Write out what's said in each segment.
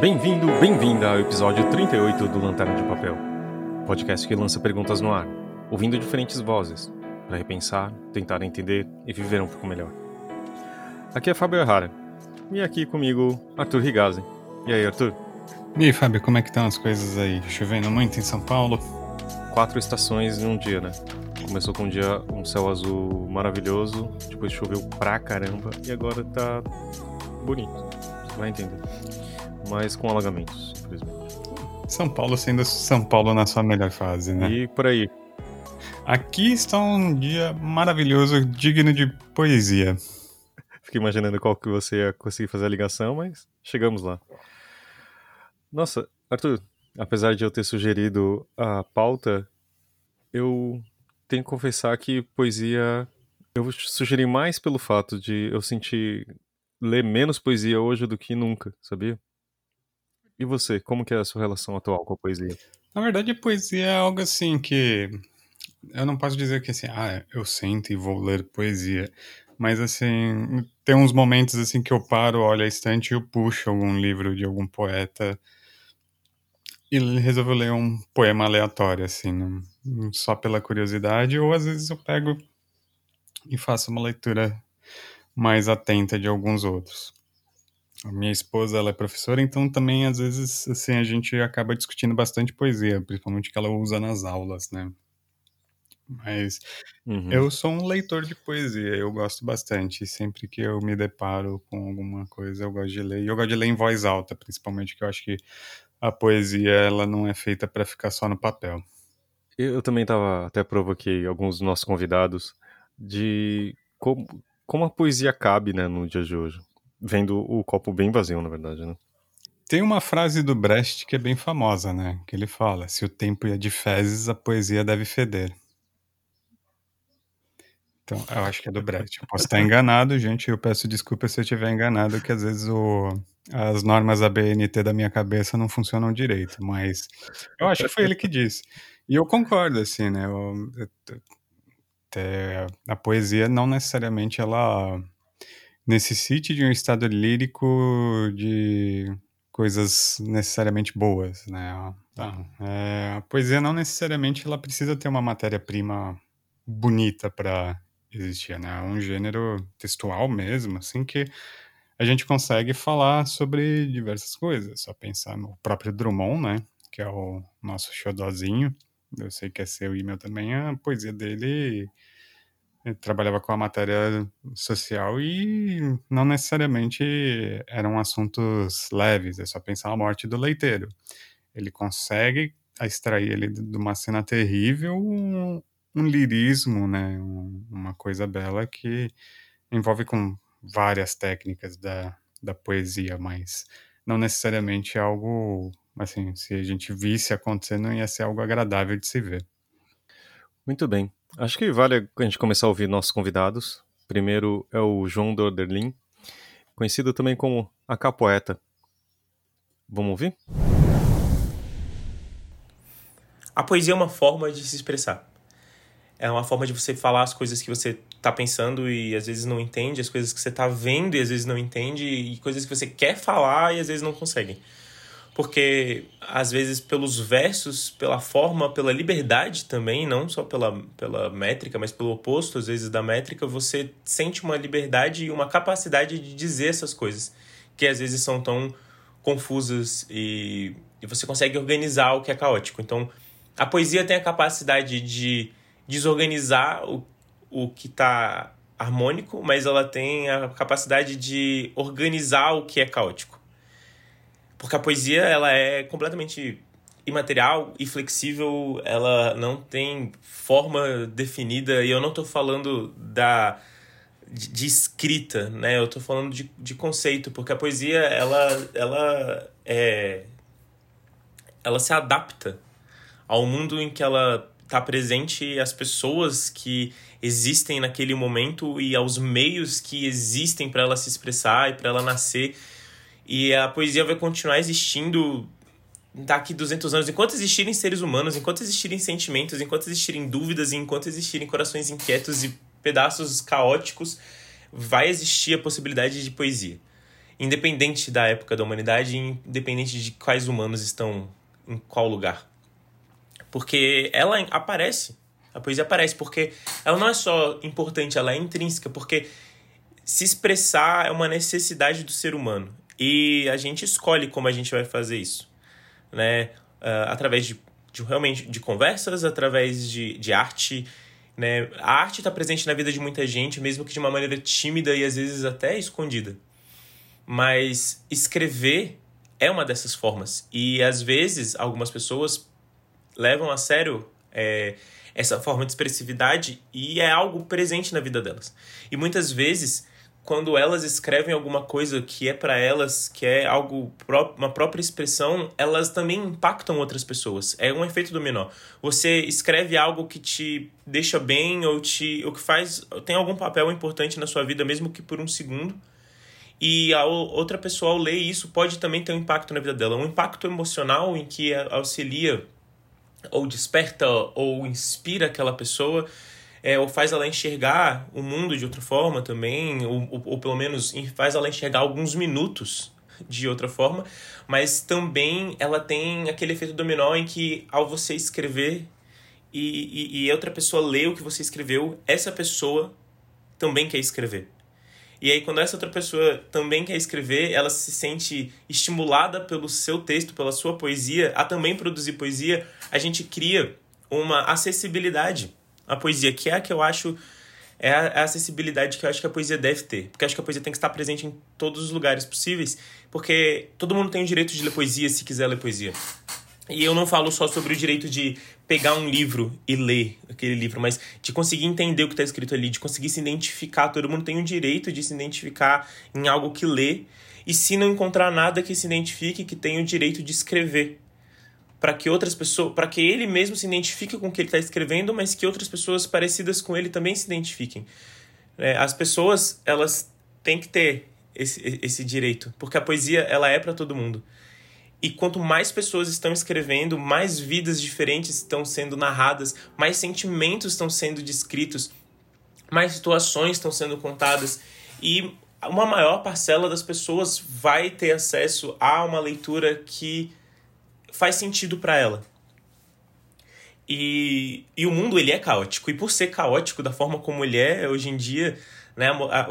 Bem-vindo, bem-vinda ao episódio 38 do Lanterna de Papel, podcast que lança perguntas no ar, ouvindo diferentes vozes, para repensar, tentar entender e viver um pouco melhor. Aqui é Fábio Errara, e aqui comigo Arthur Rigazzi. E aí, Arthur? E aí, Fábio, como é que estão as coisas aí? Chovendo muito em São Paulo? Quatro estações em um dia, né? Começou com um dia um céu azul maravilhoso, depois choveu pra caramba e agora tá bonito. Você vai entender mas com alagamentos, infelizmente. São Paulo sendo São Paulo na sua melhor fase, né? E por aí. Aqui está um dia maravilhoso, digno de poesia. Fiquei imaginando qual que você ia conseguir fazer a ligação, mas chegamos lá. Nossa, Arthur, apesar de eu ter sugerido a pauta, eu tenho que confessar que poesia eu sugeri mais pelo fato de eu sentir ler menos poesia hoje do que nunca, sabia? E você, como que é a sua relação atual com a poesia? Na verdade, a poesia é algo assim que eu não posso dizer que assim, ah, eu sento e vou ler poesia, mas assim, tem uns momentos assim que eu paro, olho a estante e eu puxo algum livro de algum poeta e resolvo ler um poema aleatório assim, só pela curiosidade, ou às vezes eu pego e faço uma leitura mais atenta de alguns outros. A minha esposa, ela é professora, então também às vezes assim a gente acaba discutindo bastante poesia, principalmente que ela usa nas aulas, né? Mas uhum. eu sou um leitor de poesia, eu gosto bastante. Sempre que eu me deparo com alguma coisa, eu gosto de ler. E eu gosto de ler em voz alta, principalmente, que eu acho que a poesia ela não é feita para ficar só no papel. Eu também tava até provoquei alguns dos nossos convidados de como, como a poesia cabe, né, no dia de hoje vendo o copo bem vazio, na verdade, né? Tem uma frase do Brecht que é bem famosa, né? Que ele fala: se o tempo é de fezes, a poesia deve feder. Então, eu acho que é do Brecht. Eu posso estar enganado, gente. Eu peço desculpa se eu estiver enganado, que às vezes o, as normas ABNT da minha cabeça não funcionam direito. Mas eu acho que foi ele que disse. E eu concordo, assim, né? Eu, eu, a poesia não necessariamente ela necessite de um estado lírico de coisas necessariamente boas, né? Tá. É, a poesia não necessariamente ela precisa ter uma matéria-prima bonita para existir, né? É um gênero textual mesmo, assim que a gente consegue falar sobre diversas coisas. Só pensar no próprio Drummond, né? Que é o nosso xodózinho. Eu sei que é seu e-mail também. A poesia dele ele trabalhava com a matéria social e não necessariamente eram assuntos leves, é só pensar a morte do leiteiro. Ele consegue extrair ele de uma cena terrível um, um lirismo, né, uma coisa bela que envolve com várias técnicas da, da poesia, mas não necessariamente algo, assim, se a gente visse acontecendo, ia ser algo agradável de se ver. Muito bem. Acho que vale a gente começar a ouvir nossos convidados. Primeiro é o João Dorderlin, conhecido também como a Capoeta. Vamos ouvir? A poesia é uma forma de se expressar. É uma forma de você falar as coisas que você está pensando e às vezes não entende, as coisas que você está vendo e às vezes não entende, e coisas que você quer falar e às vezes não consegue porque às vezes pelos versos, pela forma, pela liberdade também, não só pela, pela métrica, mas pelo oposto às vezes da métrica, você sente uma liberdade e uma capacidade de dizer essas coisas que às vezes são tão confusas e, e você consegue organizar o que é caótico. Então, a poesia tem a capacidade de desorganizar o, o que está harmônico, mas ela tem a capacidade de organizar o que é caótico. Porque a poesia, ela é completamente imaterial e flexível, ela não tem forma definida, e eu não estou falando da de, de, escrita, né? Eu estou falando de, de conceito, porque a poesia, ela, ela é... Ela se adapta ao mundo em que ela está presente às pessoas que existem naquele momento e aos meios que existem para ela se expressar e para ela nascer e a poesia vai continuar existindo daqui 200 anos. Enquanto existirem seres humanos, enquanto existirem sentimentos, enquanto existirem dúvidas, enquanto existirem corações inquietos e pedaços caóticos, vai existir a possibilidade de poesia. independente da época da humanidade, independente de quais humanos estão em qual lugar. Porque ela aparece, a poesia aparece, porque ela não é só importante, ela é intrínseca, porque se expressar é uma necessidade do ser humano. E a gente escolhe como a gente vai fazer isso, né? Uh, através de, de, realmente de conversas, através de, de arte, né? A arte está presente na vida de muita gente, mesmo que de uma maneira tímida e às vezes até escondida. Mas escrever é uma dessas formas. E às vezes algumas pessoas levam a sério é, essa forma de expressividade e é algo presente na vida delas. E muitas vezes quando elas escrevem alguma coisa que é para elas, que é algo uma própria expressão, elas também impactam outras pessoas. É um efeito dominó. Você escreve algo que te deixa bem ou te o que faz tem algum papel importante na sua vida mesmo que por um segundo. E a outra pessoa ao ler isso pode também ter um impacto na vida dela, um impacto emocional em que auxilia ou desperta ou inspira aquela pessoa é, ou faz ela enxergar o mundo de outra forma também, ou, ou, ou pelo menos faz ela enxergar alguns minutos de outra forma, mas também ela tem aquele efeito dominó em que ao você escrever e, e, e outra pessoa lê o que você escreveu, essa pessoa também quer escrever. E aí, quando essa outra pessoa também quer escrever, ela se sente estimulada pelo seu texto, pela sua poesia, a também produzir poesia, a gente cria uma acessibilidade a poesia, que é a que eu acho é a acessibilidade que eu acho que a poesia deve ter. Porque eu acho que a poesia tem que estar presente em todos os lugares possíveis, porque todo mundo tem o direito de ler poesia se quiser ler poesia. E eu não falo só sobre o direito de pegar um livro e ler aquele livro, mas de conseguir entender o que está escrito ali, de conseguir se identificar. Todo mundo tem o direito de se identificar em algo que lê. E se não encontrar nada que se identifique, que tem o direito de escrever para que outras pessoas, para que ele mesmo se identifique com o que ele está escrevendo, mas que outras pessoas parecidas com ele também se identifiquem. É, as pessoas elas têm que ter esse, esse direito, porque a poesia ela é para todo mundo. E quanto mais pessoas estão escrevendo, mais vidas diferentes estão sendo narradas, mais sentimentos estão sendo descritos, mais situações estão sendo contadas e uma maior parcela das pessoas vai ter acesso a uma leitura que faz sentido para ela. E, e o mundo ele é caótico. E por ser caótico da forma como ele é hoje em dia, né, a, a, a,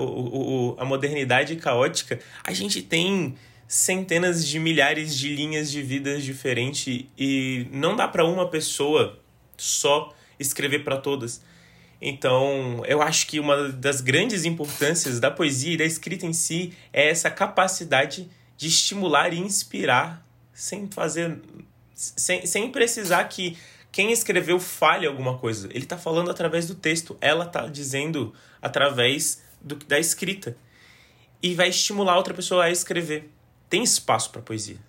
a modernidade caótica, a gente tem centenas de milhares de linhas de vidas diferentes e não dá para uma pessoa só escrever para todas. Então, eu acho que uma das grandes importâncias da poesia e da escrita em si é essa capacidade de estimular e inspirar sem fazer. Sem, sem precisar que quem escreveu fale alguma coisa. Ele está falando através do texto, ela está dizendo através do, da escrita. E vai estimular outra pessoa a escrever. Tem espaço para poesia.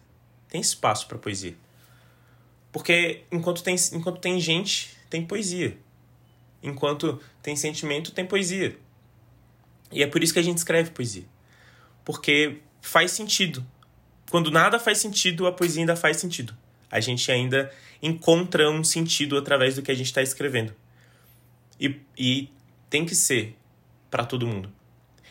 Tem espaço para poesia. Porque enquanto tem, enquanto tem gente, tem poesia. Enquanto tem sentimento, tem poesia. E é por isso que a gente escreve poesia. Porque faz sentido quando nada faz sentido, a poesia ainda faz sentido. A gente ainda encontra um sentido através do que a gente está escrevendo. E, e tem que ser para todo mundo.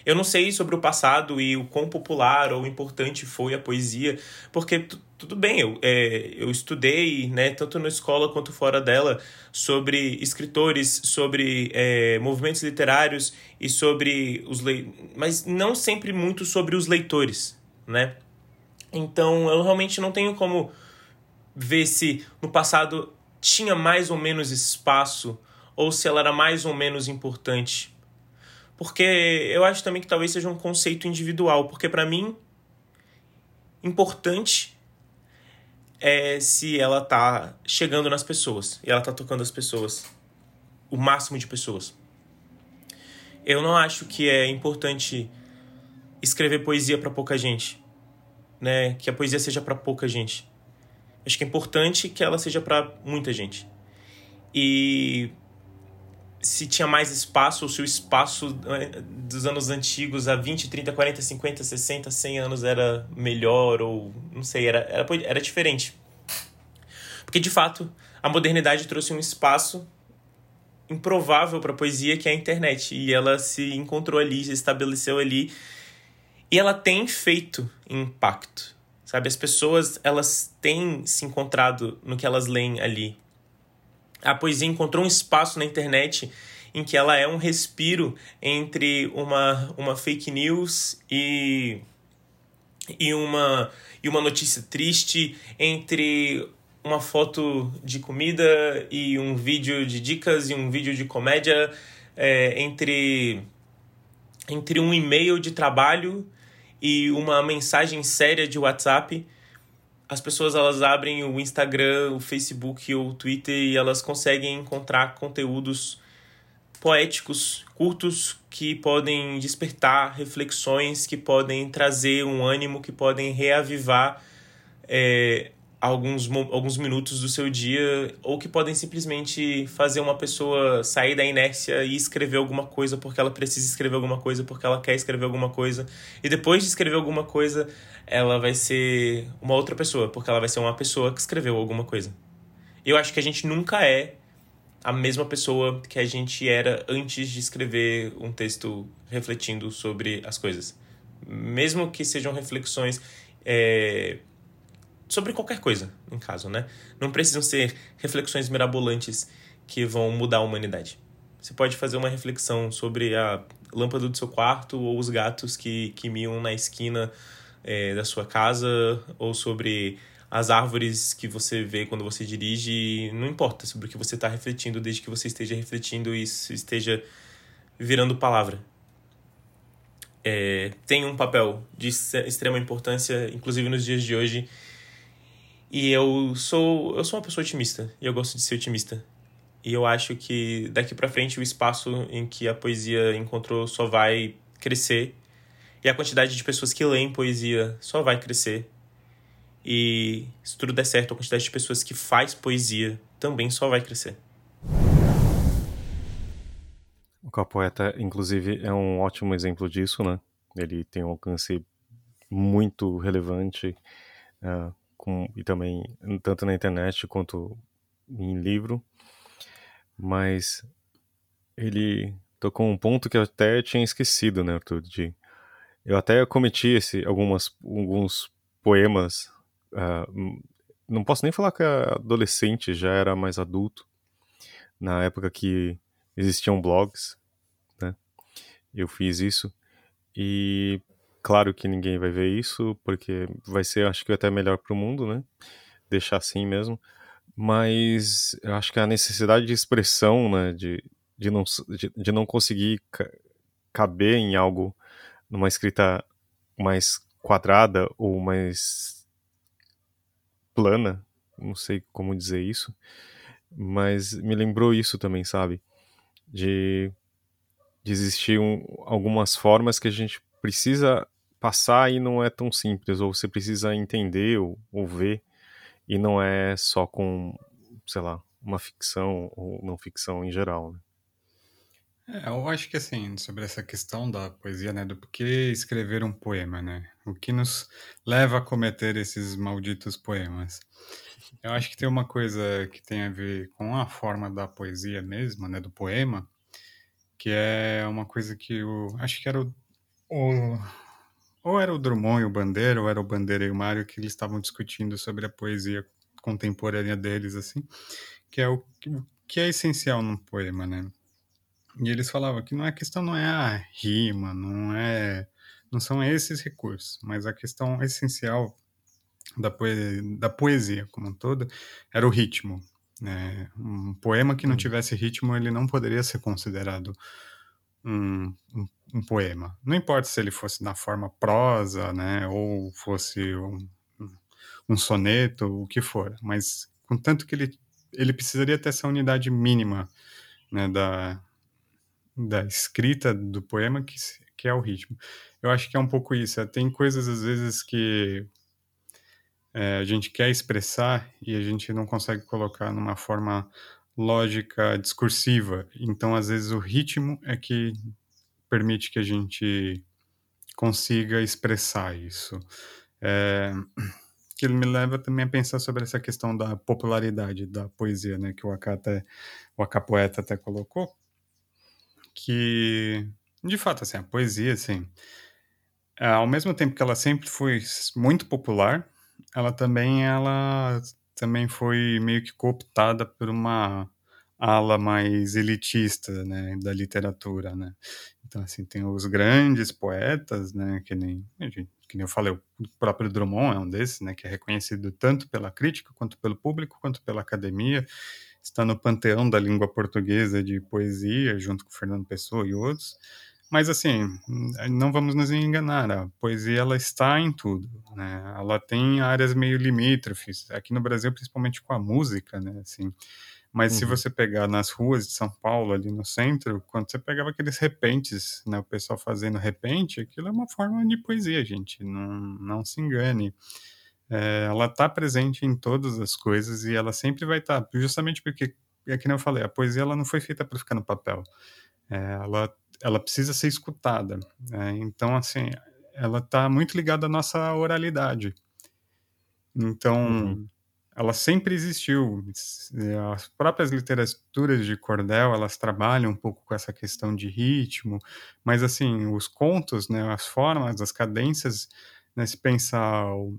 Eu não sei sobre o passado e o quão popular ou importante foi a poesia, porque tudo bem, eu, é, eu estudei, né, tanto na escola quanto fora dela, sobre escritores, sobre é, movimentos literários e sobre os leitores, mas não sempre muito sobre os leitores, né? Então eu realmente não tenho como ver se no passado tinha mais ou menos espaço ou se ela era mais ou menos importante. Porque eu acho também que talvez seja um conceito individual, porque para mim importante é se ela tá chegando nas pessoas e ela tá tocando as pessoas, o máximo de pessoas. Eu não acho que é importante escrever poesia para pouca gente né, que a poesia seja para pouca gente. Acho que é importante que ela seja para muita gente. E se tinha mais espaço, ou se o espaço né, dos anos antigos, há 20, 30, 40, 50, 60, 100 anos era melhor, ou não sei, era, era, era diferente. Porque, de fato, a modernidade trouxe um espaço improvável para a poesia, que é a internet. E ela se encontrou ali, se estabeleceu ali E ela tem feito impacto, sabe? As pessoas, elas têm se encontrado no que elas leem ali. A poesia encontrou um espaço na internet em que ela é um respiro entre uma, uma fake news e, e, uma, e uma notícia triste, entre uma foto de comida e um vídeo de dicas e um vídeo de comédia, é, entre, entre um e-mail de trabalho e uma mensagem séria de WhatsApp. As pessoas elas abrem o Instagram, o Facebook ou o Twitter e elas conseguem encontrar conteúdos poéticos, curtos, que podem despertar reflexões, que podem trazer um ânimo, que podem reavivar é, alguns, alguns minutos do seu dia, ou que podem simplesmente fazer uma pessoa sair da inércia e escrever alguma coisa porque ela precisa escrever alguma coisa, porque ela quer escrever alguma coisa. E depois de escrever alguma coisa, ela vai ser uma outra pessoa, porque ela vai ser uma pessoa que escreveu alguma coisa. Eu acho que a gente nunca é a mesma pessoa que a gente era antes de escrever um texto refletindo sobre as coisas. Mesmo que sejam reflexões é, sobre qualquer coisa, no caso, né? Não precisam ser reflexões mirabolantes que vão mudar a humanidade. Você pode fazer uma reflexão sobre a lâmpada do seu quarto ou os gatos que, que miam na esquina é, da sua casa ou sobre as árvores que você vê quando você dirige, não importa sobre o que você está refletindo, desde que você esteja refletindo e esteja virando palavra. É, tem um papel de extrema importância, inclusive nos dias de hoje. E eu sou eu sou uma pessoa otimista e eu gosto de ser otimista. E eu acho que daqui para frente o espaço em que a poesia encontrou só vai crescer e a quantidade de pessoas que leem poesia só vai crescer e se tudo der certo, a quantidade de pessoas que faz poesia também só vai crescer. O Capoeta, inclusive, é um ótimo exemplo disso, né? Ele tem um alcance muito relevante uh, com, e também tanto na internet quanto em livro, mas ele tocou um ponto que eu até tinha esquecido, né, Arthur? De, eu até cometi esse, algumas, alguns poemas Uh, não posso nem falar que adolescente, já era mais adulto, na época que existiam blogs, né? Eu fiz isso e claro que ninguém vai ver isso, porque vai ser, acho que até melhor para o mundo, né? Deixar assim mesmo. Mas eu acho que a necessidade de expressão, né? De, de, não, de, de não conseguir caber em algo, numa escrita mais quadrada ou mais plana, não sei como dizer isso, mas me lembrou isso também, sabe? De, de existir um, algumas formas que a gente precisa passar e não é tão simples, ou você precisa entender ou, ou ver, e não é só com, sei lá, uma ficção ou não ficção em geral, né? É, eu acho que assim, sobre essa questão da poesia, né, do porquê escrever um poema, né? O que nos leva a cometer esses malditos poemas? Eu acho que tem uma coisa que tem a ver com a forma da poesia mesmo, né, do poema, que é uma coisa que o acho que era o, o ou era o Drummond e o Bandeira, ou era o Bandeira e o Mário que eles estavam discutindo sobre a poesia contemporânea deles assim, que é o que é essencial num poema, né? E eles falavam que não é a questão não é a rima, não é não são esses recursos, mas a questão essencial da poesia, da poesia como um todo era o ritmo. Né? Um poema que não tivesse ritmo ele não poderia ser considerado um, um, um, poema. Não importa se ele fosse na forma prosa, né, ou fosse um, um soneto, o que for, mas contanto que ele ele precisaria ter essa unidade mínima né, da, da escrita do poema que, que é o ritmo. Eu acho que é um pouco isso. É, tem coisas, às vezes, que é, a gente quer expressar e a gente não consegue colocar numa forma lógica discursiva. Então, às vezes, o ritmo é que permite que a gente consiga expressar isso. É, que me leva também a pensar sobre essa questão da popularidade da poesia, né, que o Aka até, o poeta até colocou, que, de fato, assim, a poesia, assim, ao mesmo tempo que ela sempre foi muito popular, ela também ela também foi meio que cooptada por uma ala mais elitista, né, da literatura, né. Então, assim, tem os grandes poetas, né, que nem, que nem eu falei, o próprio Drummond é um desses, né, que é reconhecido tanto pela crítica, quanto pelo público, quanto pela academia, está no panteão da língua portuguesa de poesia, junto com Fernando Pessoa e outros. Mas assim, não vamos nos enganar, a poesia ela está em tudo, né? Ela tem áreas meio limítrofes, aqui no Brasil principalmente com a música, né, assim. Mas uhum. se você pegar nas ruas de São Paulo, ali no centro, quando você pegava aqueles repentes, né, o pessoal fazendo repente, aquilo é uma forma de poesia, gente, não, não se engane. É, ela está presente em todas as coisas e ela sempre vai estar, tá, justamente porque, é que eu falei, a poesia ela não foi feita para ficar no papel. É, ela ela precisa ser escutada. Né? Então, assim, ela está muito ligada à nossa oralidade. Então, uhum. ela sempre existiu. As próprias literaturas de cordel, elas trabalham um pouco com essa questão de ritmo, mas, assim, os contos, né, as formas, as cadências, né, se pensar o,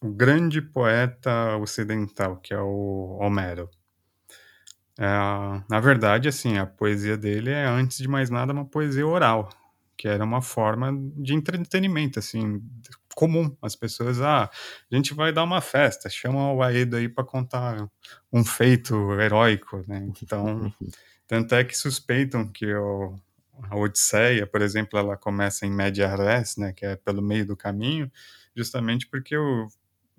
o grande poeta ocidental, que é o Homero, é, na verdade, assim, a poesia dele é, antes de mais nada, uma poesia oral, que era uma forma de entretenimento, assim, comum. As pessoas, ah, a gente vai dar uma festa, chama o Aedo aí para contar um feito heróico, né? Então, tanto é que suspeitam que o, a Odisseia, por exemplo, ela começa em Media Res, né, que é pelo meio do caminho, justamente porque o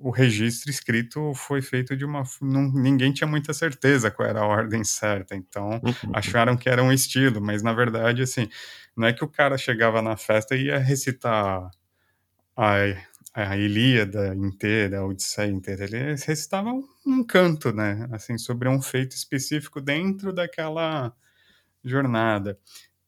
o registro escrito foi feito de uma. Não, ninguém tinha muita certeza qual era a ordem certa, então uhum. acharam que era um estilo, mas na verdade, assim, não é que o cara chegava na festa e ia recitar a, a Ilíada inteira, a Odisseia inteira, ele recitava um canto, né, assim, sobre um feito específico dentro daquela jornada.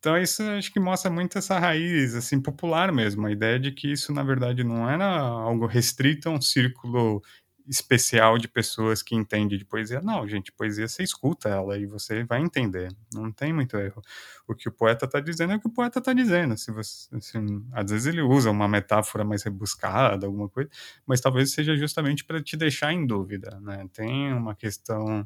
Então isso acho que mostra muito essa raiz assim popular mesmo, a ideia de que isso na verdade não era algo restrito a um círculo especial de pessoas que entendem de poesia. Não, gente, poesia você escuta ela e você vai entender. Não tem muito erro. O que o poeta está dizendo é o que o poeta está dizendo. Se você, assim, às vezes ele usa uma metáfora mais rebuscada, alguma coisa, mas talvez seja justamente para te deixar em dúvida, né? Tem uma questão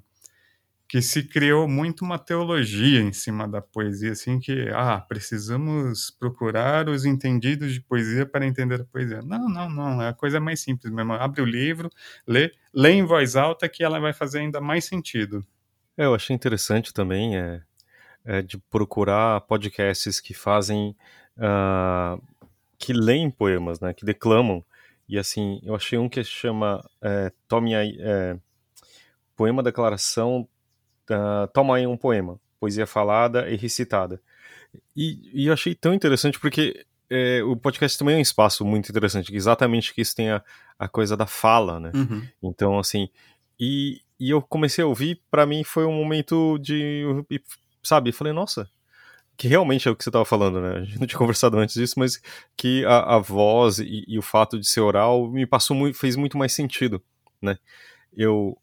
que se criou muito uma teologia em cima da poesia, assim, que, ah, precisamos procurar os entendidos de poesia para entender a poesia. Não, não, não, é a coisa mais simples mesmo. Abre o livro, lê, lê em voz alta que ela vai fazer ainda mais sentido. É, eu achei interessante também é, é de procurar podcasts que fazem, uh, que leem poemas, né, que declamam, e assim, eu achei um que chama é, Tome aí, é, Poema Declaração uh, toma aí um poema, poesia falada e recitada. E, e eu achei tão interessante porque é, o podcast também é um espaço muito interessante, exatamente que isso tem a, a coisa da fala, né? Uhum. Então, assim, e, e eu comecei a ouvir, para mim foi um momento de, sabe, falei, nossa, que realmente é o que você estava falando, né? A gente não tinha conversado antes disso, mas que a, a voz e, e, o fato de ser oral me passou muito, fez muito mais sentido, né? Eu,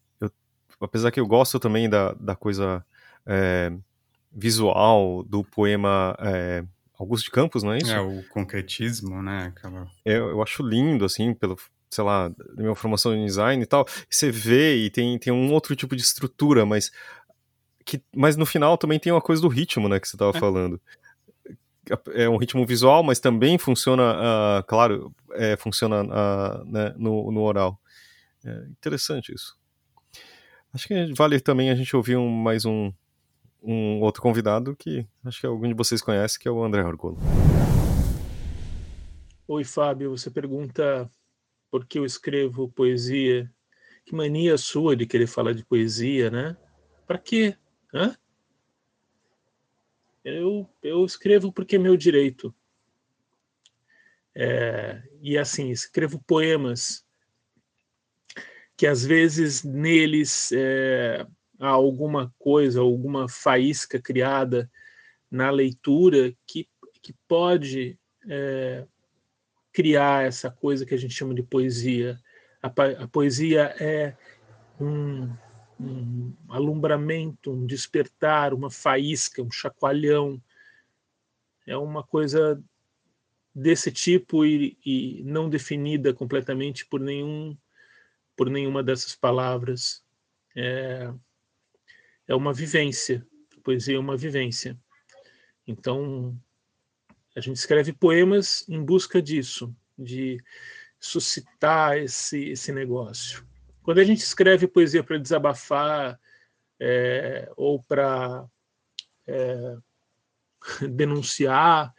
apesar que eu gosto também da, da coisa é, visual do poema é, Augusto de Campos, não é isso? É, o concretismo, né? Aquela... É, eu acho lindo, assim, pelo, sei lá, da minha formação em design e tal, você vê e tem, tem um outro tipo de estrutura, mas que, mas no final também tem uma coisa do ritmo, né, que você estava é. falando. É um ritmo visual, mas também funciona, uh, claro, é, funciona uh, né, no, no oral. É interessante isso. Acho que vale também a gente ouvir um, mais um, um outro convidado que acho que algum de vocês conhece, que é o André Orgolo. Oi, Fábio. Você pergunta por que eu escrevo poesia. Que mania sua de querer falar de poesia, né? Para quê? Hã? Eu, eu escrevo porque é meu direito. É, e assim, escrevo poemas que às vezes neles é, há alguma coisa, alguma faísca criada na leitura que, que pode é, criar essa coisa que a gente chama de poesia. A, a poesia é um, um alumbramento, um despertar, uma faísca, um chacoalhão. É uma coisa desse tipo e, e, não definida completamente por nenhum por nenhuma dessas palavras. É, é uma vivência. A poesia é uma vivência. Então, a gente escreve poemas em busca disso, de suscitar esse, esse negócio. Quando a gente escreve poesia para desabafar é, ou para é, denunciar,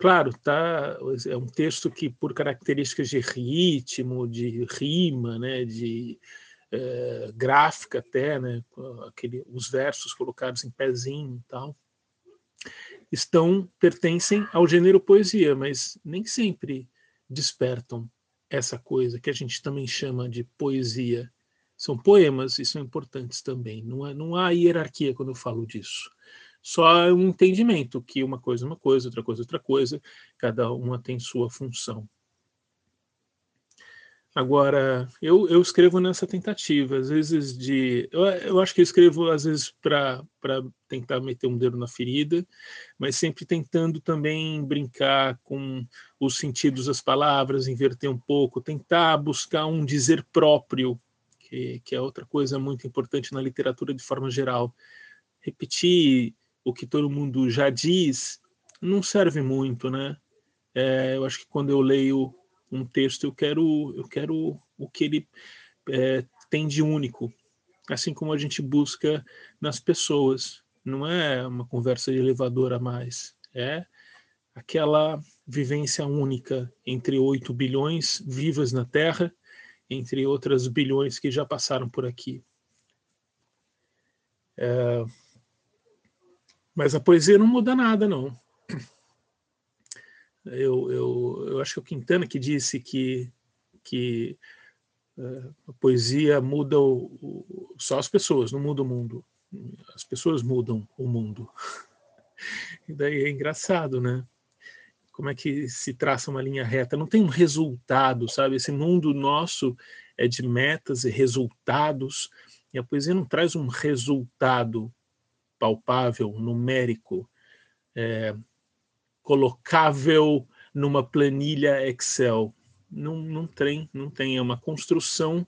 claro, tá, é um texto que, por características de ritmo, de rima, né, de é, gráfica até, né, aquele, os versos colocados em pezinho e tal, estão pertencem ao gênero poesia, mas nem sempre despertam essa coisa que a gente também chama de poesia. São poemas e são importantes também. Não, é, não há hierarquia quando eu falo disso. Só um entendimento que uma coisa é uma coisa, outra coisa é outra coisa, cada uma tem sua função. Agora, eu, eu escrevo nessa tentativa, às vezes de. Eu, eu acho que eu escrevo, às vezes, para tentar meter um dedo na ferida, mas sempre tentando também brincar com os sentidos das palavras, inverter um pouco, tentar buscar um dizer próprio, que, que é outra coisa muito importante na literatura de forma geral. Repetir o que todo mundo já diz não serve muito, né? É, eu acho que quando eu leio um texto, eu quero, eu quero o que ele é, tem de único, assim como a gente busca nas pessoas. Não é uma conversa de elevador a mais, é aquela vivência única entre 8 bilhões vivas na Terra, entre outras bilhões que já passaram por aqui. É, mas a poesia não muda nada, não. Eu, eu, eu acho que é o Quintana que disse que, que uh, a poesia muda o, o, só as pessoas, não muda o mundo. As pessoas mudam o mundo. E daí é engraçado, né? Como é que se traça uma linha reta? Não tem um resultado, sabe? Esse mundo nosso é de metas e resultados, e a poesia não traz um resultado palpável, numérico. É, colocável numa planilha Excel. Não, não tem, não tem. É uma construção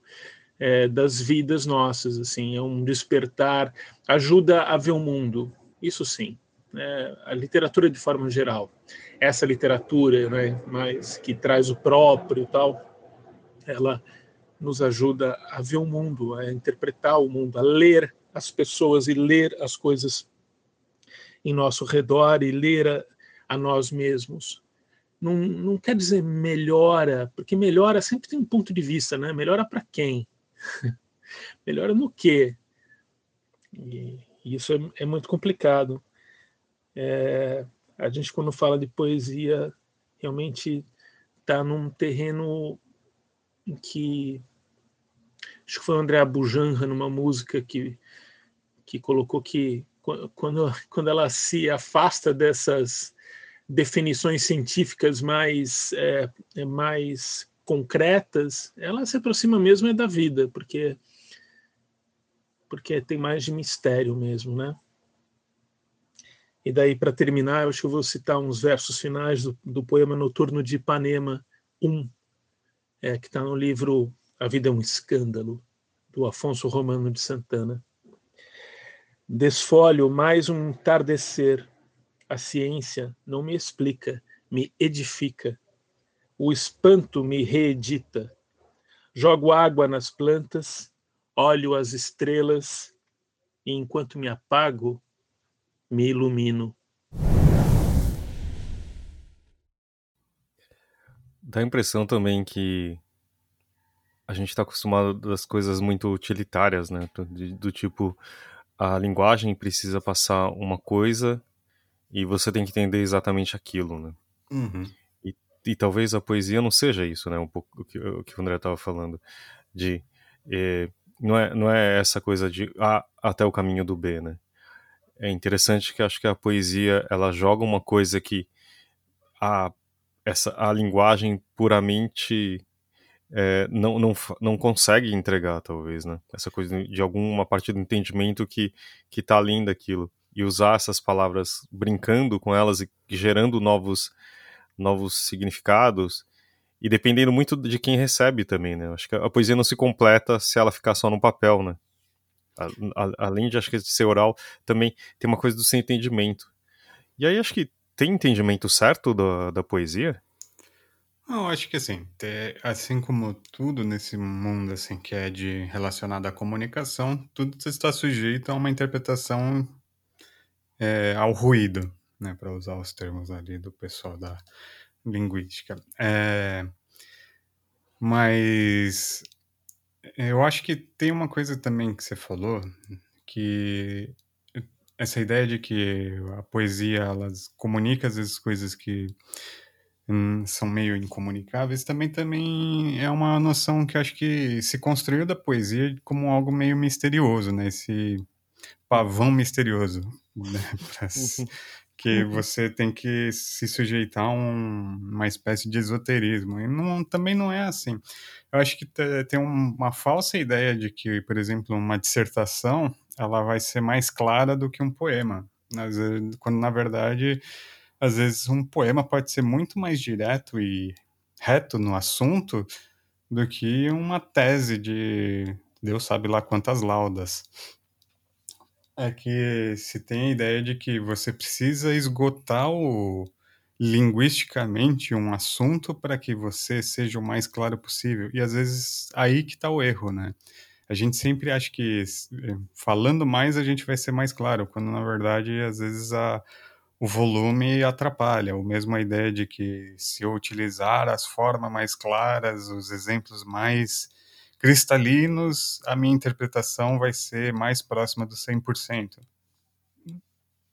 é, das vidas nossas, assim, é um despertar, ajuda a ver o mundo. Isso sim. É, a literatura de forma geral, essa literatura, né, mas que traz o próprio, tal, ela nos ajuda a ver o mundo, a interpretar o mundo, a ler as pessoas e ler as coisas em nosso redor e ler a, a nós mesmos. Não, não quer dizer melhora, porque melhora sempre tem um ponto de vista, né? Melhora para quem? melhora no quê? E, isso é, é, muito complicado. É, a gente, quando fala de poesia, realmente está num terreno em que. Acho que foi o André Abujanra, numa música que, que colocou que quando, quando ela se afasta dessas definições científicas mais, é, é, mais concretas, ela se aproxima mesmo é da vida, porque porque tem mais de mistério mesmo, né? E daí, para terminar, eu acho que eu vou citar uns versos finais do, do poema Noturno de Ipanema 1, é, que está no livro A Vida é um Escândalo, do Afonso Romano de Santana. Desfolho mais um entardecer, a ciência não me explica, me edifica. O espanto me reedita. Jogo água nas plantas, olho as estrelas e enquanto me apago, me ilumino. Dá a impressão também que a gente está acostumado das coisas muito utilitárias, né? Do, do tipo, a linguagem precisa passar uma coisa e você tem que entender exatamente aquilo, né? Uhum. E, e, talvez a poesia não seja isso, né? Um pouco o que o, que o André estava falando, de é, não é não é essa coisa de A até o caminho do B, né? É interessante que acho que a poesia ela joga uma coisa que a essa a linguagem puramente é, não, não, não consegue entregar, talvez, né? Essa coisa de alguma parte do entendimento que, que tá além daquilo e usar essas palavras brincando com elas e gerando novos novos significados e dependendo muito de quem recebe também, né? Acho que a poesia não se completa se ela ficar só no papel, né? A, a, além de acho que ser oral, também tem uma coisa do seu entendimento. E aí acho que tem entendimento certo da, da poesia? Não, acho que assim, assim como tudo nesse mundo assim que é de relacionado à comunicação, tudo está sujeito a uma interpretação é, ao ruído, né, para usar os termos ali do pessoal da linguística. É, mas eu acho que tem uma coisa também que você falou, que essa ideia de que a poesia elas comunica às vezes coisas que hum, são meio incomunicáveis, também também é uma noção que acho que se construiu da poesia como algo meio misterioso, né? Esse pavão misterioso, né? Uhum que uhum. você tem que se sujeitar a um, uma espécie de esoterismo. E não, também não é assim. Eu acho que tem uma falsa ideia de que, por exemplo, uma dissertação ela vai ser mais clara do que um poema. Quando, na verdade, às vezes um poema pode ser muito mais direto e reto no assunto do que uma tese de Deus sabe lá quantas laudas é que se tem a ideia de que você precisa esgotar o linguisticamente um assunto para que você seja o mais claro possível. E às vezes aí que está o erro, né? A gente sempre acha que eh, falando mais a gente vai ser mais claro, quando na verdade às vezes a, o volume atrapalha. Ou mesmo a ideia de que se eu utilizar as formas mais claras, os exemplos mais cristalinos, a minha interpretação vai ser mais próxima do 100%.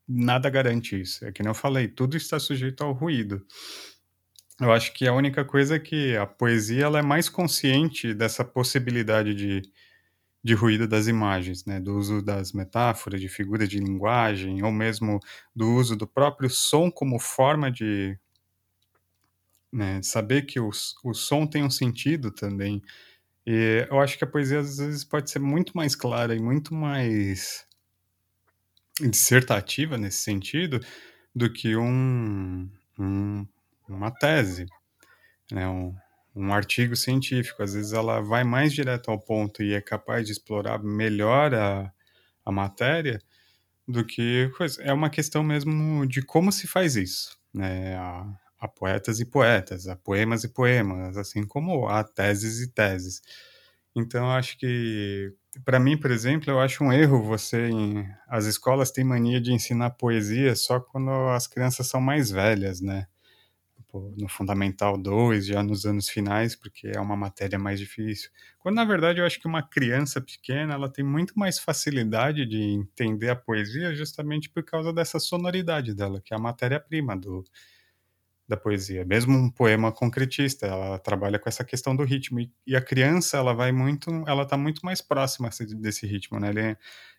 Nada garante isso. É que nem eu falei, tudo está sujeito ao ruído. Eu acho que a única coisa é que a poesia ela é mais consciente dessa possibilidade de, de ruído das imagens, né? do uso das metáforas, de figuras de linguagem, ou mesmo do uso do próprio som como forma de né, saber que o, o som tem um sentido também e eu acho que a poesia às vezes pode ser muito mais clara e muito mais dissertativa nesse sentido do que um, um uma tese, né? Um, um artigo científico. Às vezes ela vai mais direto ao ponto e é capaz de explorar melhor a, a matéria do que coisa. É uma questão mesmo de como se faz isso, né? A poetas e poetas, a poemas e poemas, assim como há teses e teses. Então, acho que, para mim, por exemplo, eu acho um erro você. Em, as escolas têm mania de ensinar poesia só quando as crianças são mais velhas, né? Tipo, no Fundamental 2, já nos anos finais, porque é uma matéria mais difícil. Quando, na verdade, eu acho que uma criança pequena ela tem muito mais facilidade de entender a poesia justamente por causa dessa sonoridade dela, que é a matéria-prima do, da poesia, mesmo um poema concretista, ela trabalha com essa questão do ritmo e, e a criança ela vai muito, ela está muito mais próxima desse ritmo, né? Ele,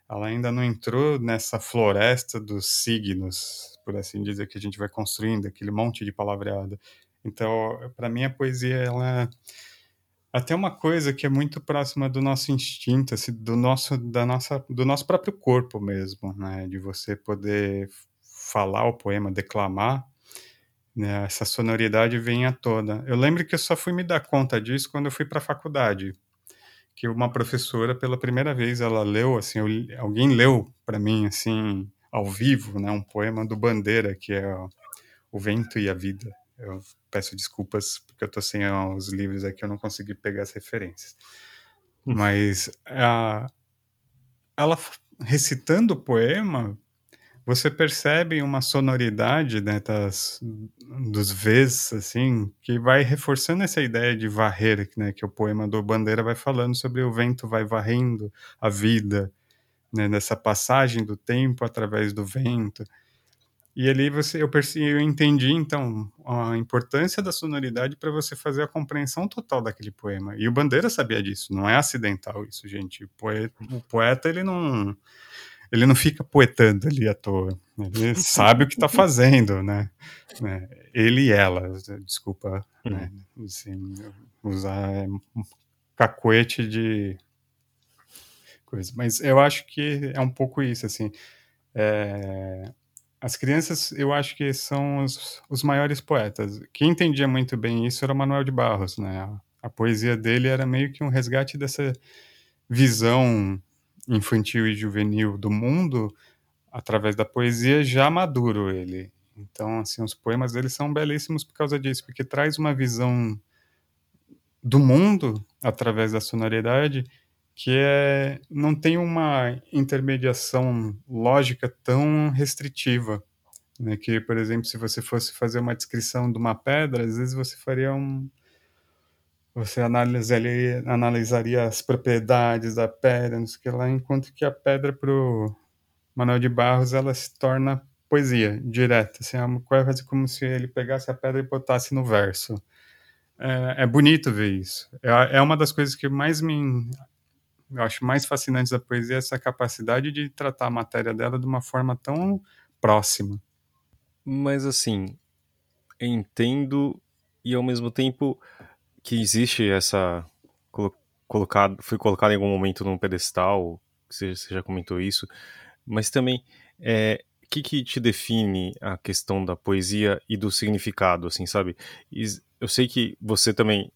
ela ainda não entrou nessa floresta dos signos, por assim dizer, que a gente vai construindo aquele monte de palavreada. Então, para mim a poesia ela até uma coisa que é muito próxima do nosso instinto, assim, do nosso da nossa do nosso próprio corpo mesmo, né? De você poder falar o poema, declamar né, essa sonoridade vem à tona. Eu lembro que eu só fui me dar conta disso quando eu fui para a faculdade, que uma professora pela primeira vez ela leu assim, eu, alguém leu para mim assim ao vivo, né, um poema do Bandeira que é O Vento e a Vida. Eu peço desculpas porque eu tô sem os livros aqui, eu não consegui pegar as referências. Hum. Mas a, ela recitando o poema você percebe uma sonoridade né, das, dos Vs, assim, que vai reforçando essa ideia de varrer, né, que o poema do Bandeira vai falando sobre o vento vai varrendo a vida, né, nessa passagem do tempo através do vento. E ali você, eu, percebi, eu entendi, então, a importância da sonoridade para você fazer a compreensão total daquele poema. E o Bandeira sabia disso, não é acidental isso, gente. O poeta, o poeta ele não ele não fica poetando ali à toa. Ele sabe o que está fazendo, né? né? Ele e ela, desculpa, né? Uhum. assim, usar cacuete de coisa. Mas eu acho que é um pouco isso, assim. É... as crianças, eu acho que são os, os maiores poetas. Quem entendia muito bem isso era Manuel de Barros, né? A, a poesia dele era meio que um resgate dessa visão infantil e juvenil do mundo através da poesia já maduro ele. Então, assim, os poemas dele são belíssimos por causa disso, porque traz uma visão do mundo através da sonoridade que é, não tem uma intermediação lógica tão restritiva. Né? Que, por exemplo, se você fosse fazer uma descrição de uma pedra, às vezes você faria um. Você analisaria, analisaria as propriedades da pedra, não sei o que lá, enquanto que a pedra para o Manuel de Barros ela se torna poesia direta. Assim, é como se ele pegasse a pedra e botasse no verso. É, é bonito ver isso. É, é uma das coisas que mais me eu acho mais fascinante da poesia essa capacidade de tratar a matéria dela de uma forma tão próxima. Mas assim, entendo e ao mesmo tempo que existe essa colocado, foi colocado em algum momento num pedestal, você, você já comentou isso, mas também é, o que, que te define a questão da poesia e do significado, assim, sabe? Eu sei que você também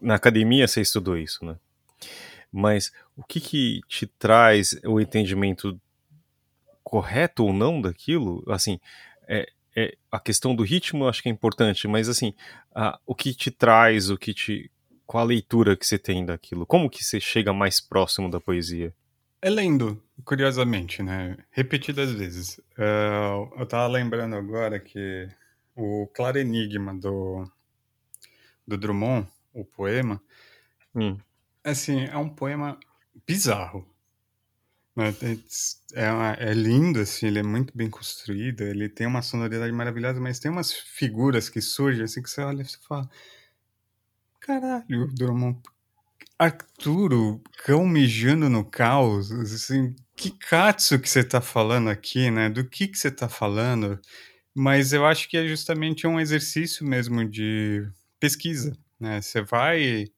na academia você estudou isso, né? Mas o que, que te traz o entendimento correto ou não daquilo? Assim, é, é, a questão do ritmo eu acho que é importante, mas assim, a, o que te traz, o que te. Qual a leitura que você tem daquilo? Como que você chega mais próximo da poesia? É lendo, curiosamente, né? Repetidas vezes. Uh, eu tava lembrando agora que o Claro Enigma do, do Drummond, o poema, hum. Assim, é um poema bizarro. Né? É, é, lindo, assim, ele é muito bem construído, ele tem uma sonoridade maravilhosa, mas tem umas figuras que surgem, assim, que você olha e você fala caralho, Drummond, Arturo, cão mijando no caos, assim, que katsu que você tá falando aqui, né? Do que que você tá falando? Mas eu acho que é justamente um exercício mesmo de pesquisa, né? Você vai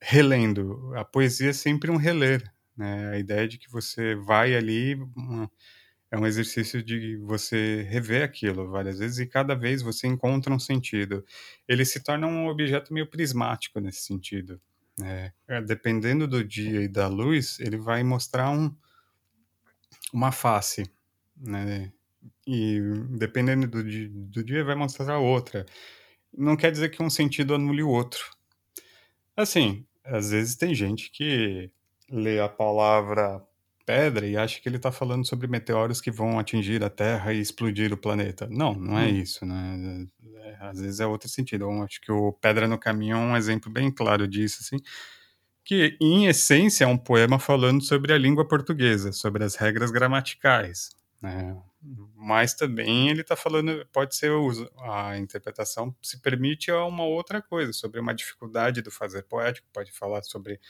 relendo. A poesia é sempre um reler, né? A ideia de que você vai ali uma, é um exercício de você rever aquilo várias vezes e cada vez você encontra um sentido. Ele se torna um objeto meio prismático nesse sentido. Né? É, dependendo do dia e da luz, ele vai mostrar um, uma face, né? E dependendo do do dia, vai mostrar outra. Não quer dizer que um sentido anule o outro. Assim, às vezes tem gente que lê a palavra pedra e acha que ele está falando sobre meteoros que vão atingir a Terra e explodir o planeta. Não, não é hum. isso, né? É, às vezes é outro sentido. Eu acho que o Pedra no Caminho é um exemplo bem claro disso, assim, que em essência é um poema falando sobre a língua portuguesa, sobre as regras gramaticais, né? Mas também ele está falando, pode ser a interpretação se permite a uma outra coisa, sobre uma dificuldade do fazer poético, pode falar sobre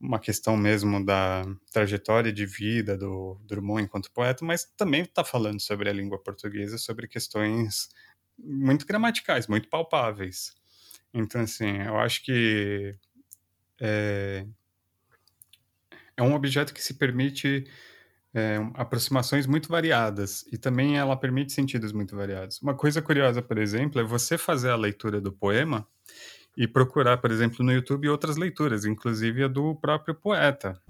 uma questão mesmo da trajetória de vida do Drummond enquanto poeta, mas também está falando sobre a língua portuguesa, sobre questões muito gramaticais, muito palpáveis. Então, assim, eu acho que é, é um objeto que se permite é, aproximações muito variadas e também ela permite sentidos muito variados. Uma coisa curiosa, por exemplo, é você fazer a leitura do poema e procurar, por exemplo, no YouTube outras leituras, inclusive a do próprio poeta.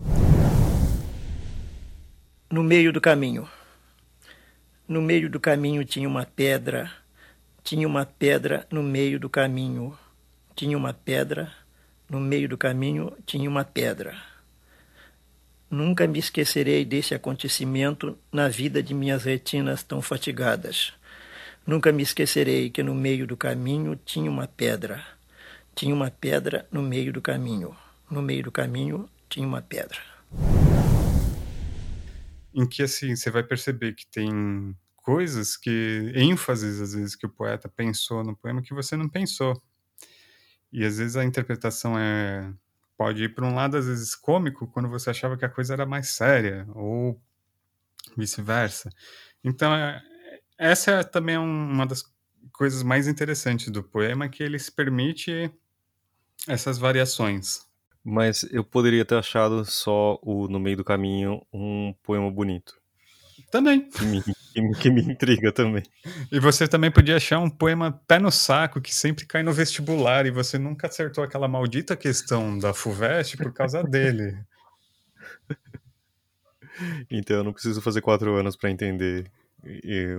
No meio do caminho. No meio do caminho tinha uma pedra, tinha uma pedra no meio do caminho. Tinha uma pedra, no meio do caminho tinha uma pedra Nunca me esquecerei desse acontecimento na vida de minhas retinas tão fatigadas. Nunca me esquecerei que no meio do caminho tinha uma pedra. Tinha uma pedra no meio do caminho. No meio do caminho tinha uma pedra. Em que assim você vai perceber que tem coisas que ênfases às vezes que o poeta pensou no poema que você não pensou. E às vezes a interpretação é pode ir para um lado, às vezes, cômico, quando você achava que a coisa era mais séria, ou vice-versa. Então, é, essa é também uma das coisas mais interessantes do poema, que ele se permite essas variações. Mas eu poderia ter achado só o No Meio do Caminho um poema bonito. Também. Que, que me intriga também. E você também podia achar um poema pé no saco que sempre cai no vestibular e você nunca acertou aquela maldita questão da FUVEST por causa dele. Então eu não preciso fazer quatro anos para entender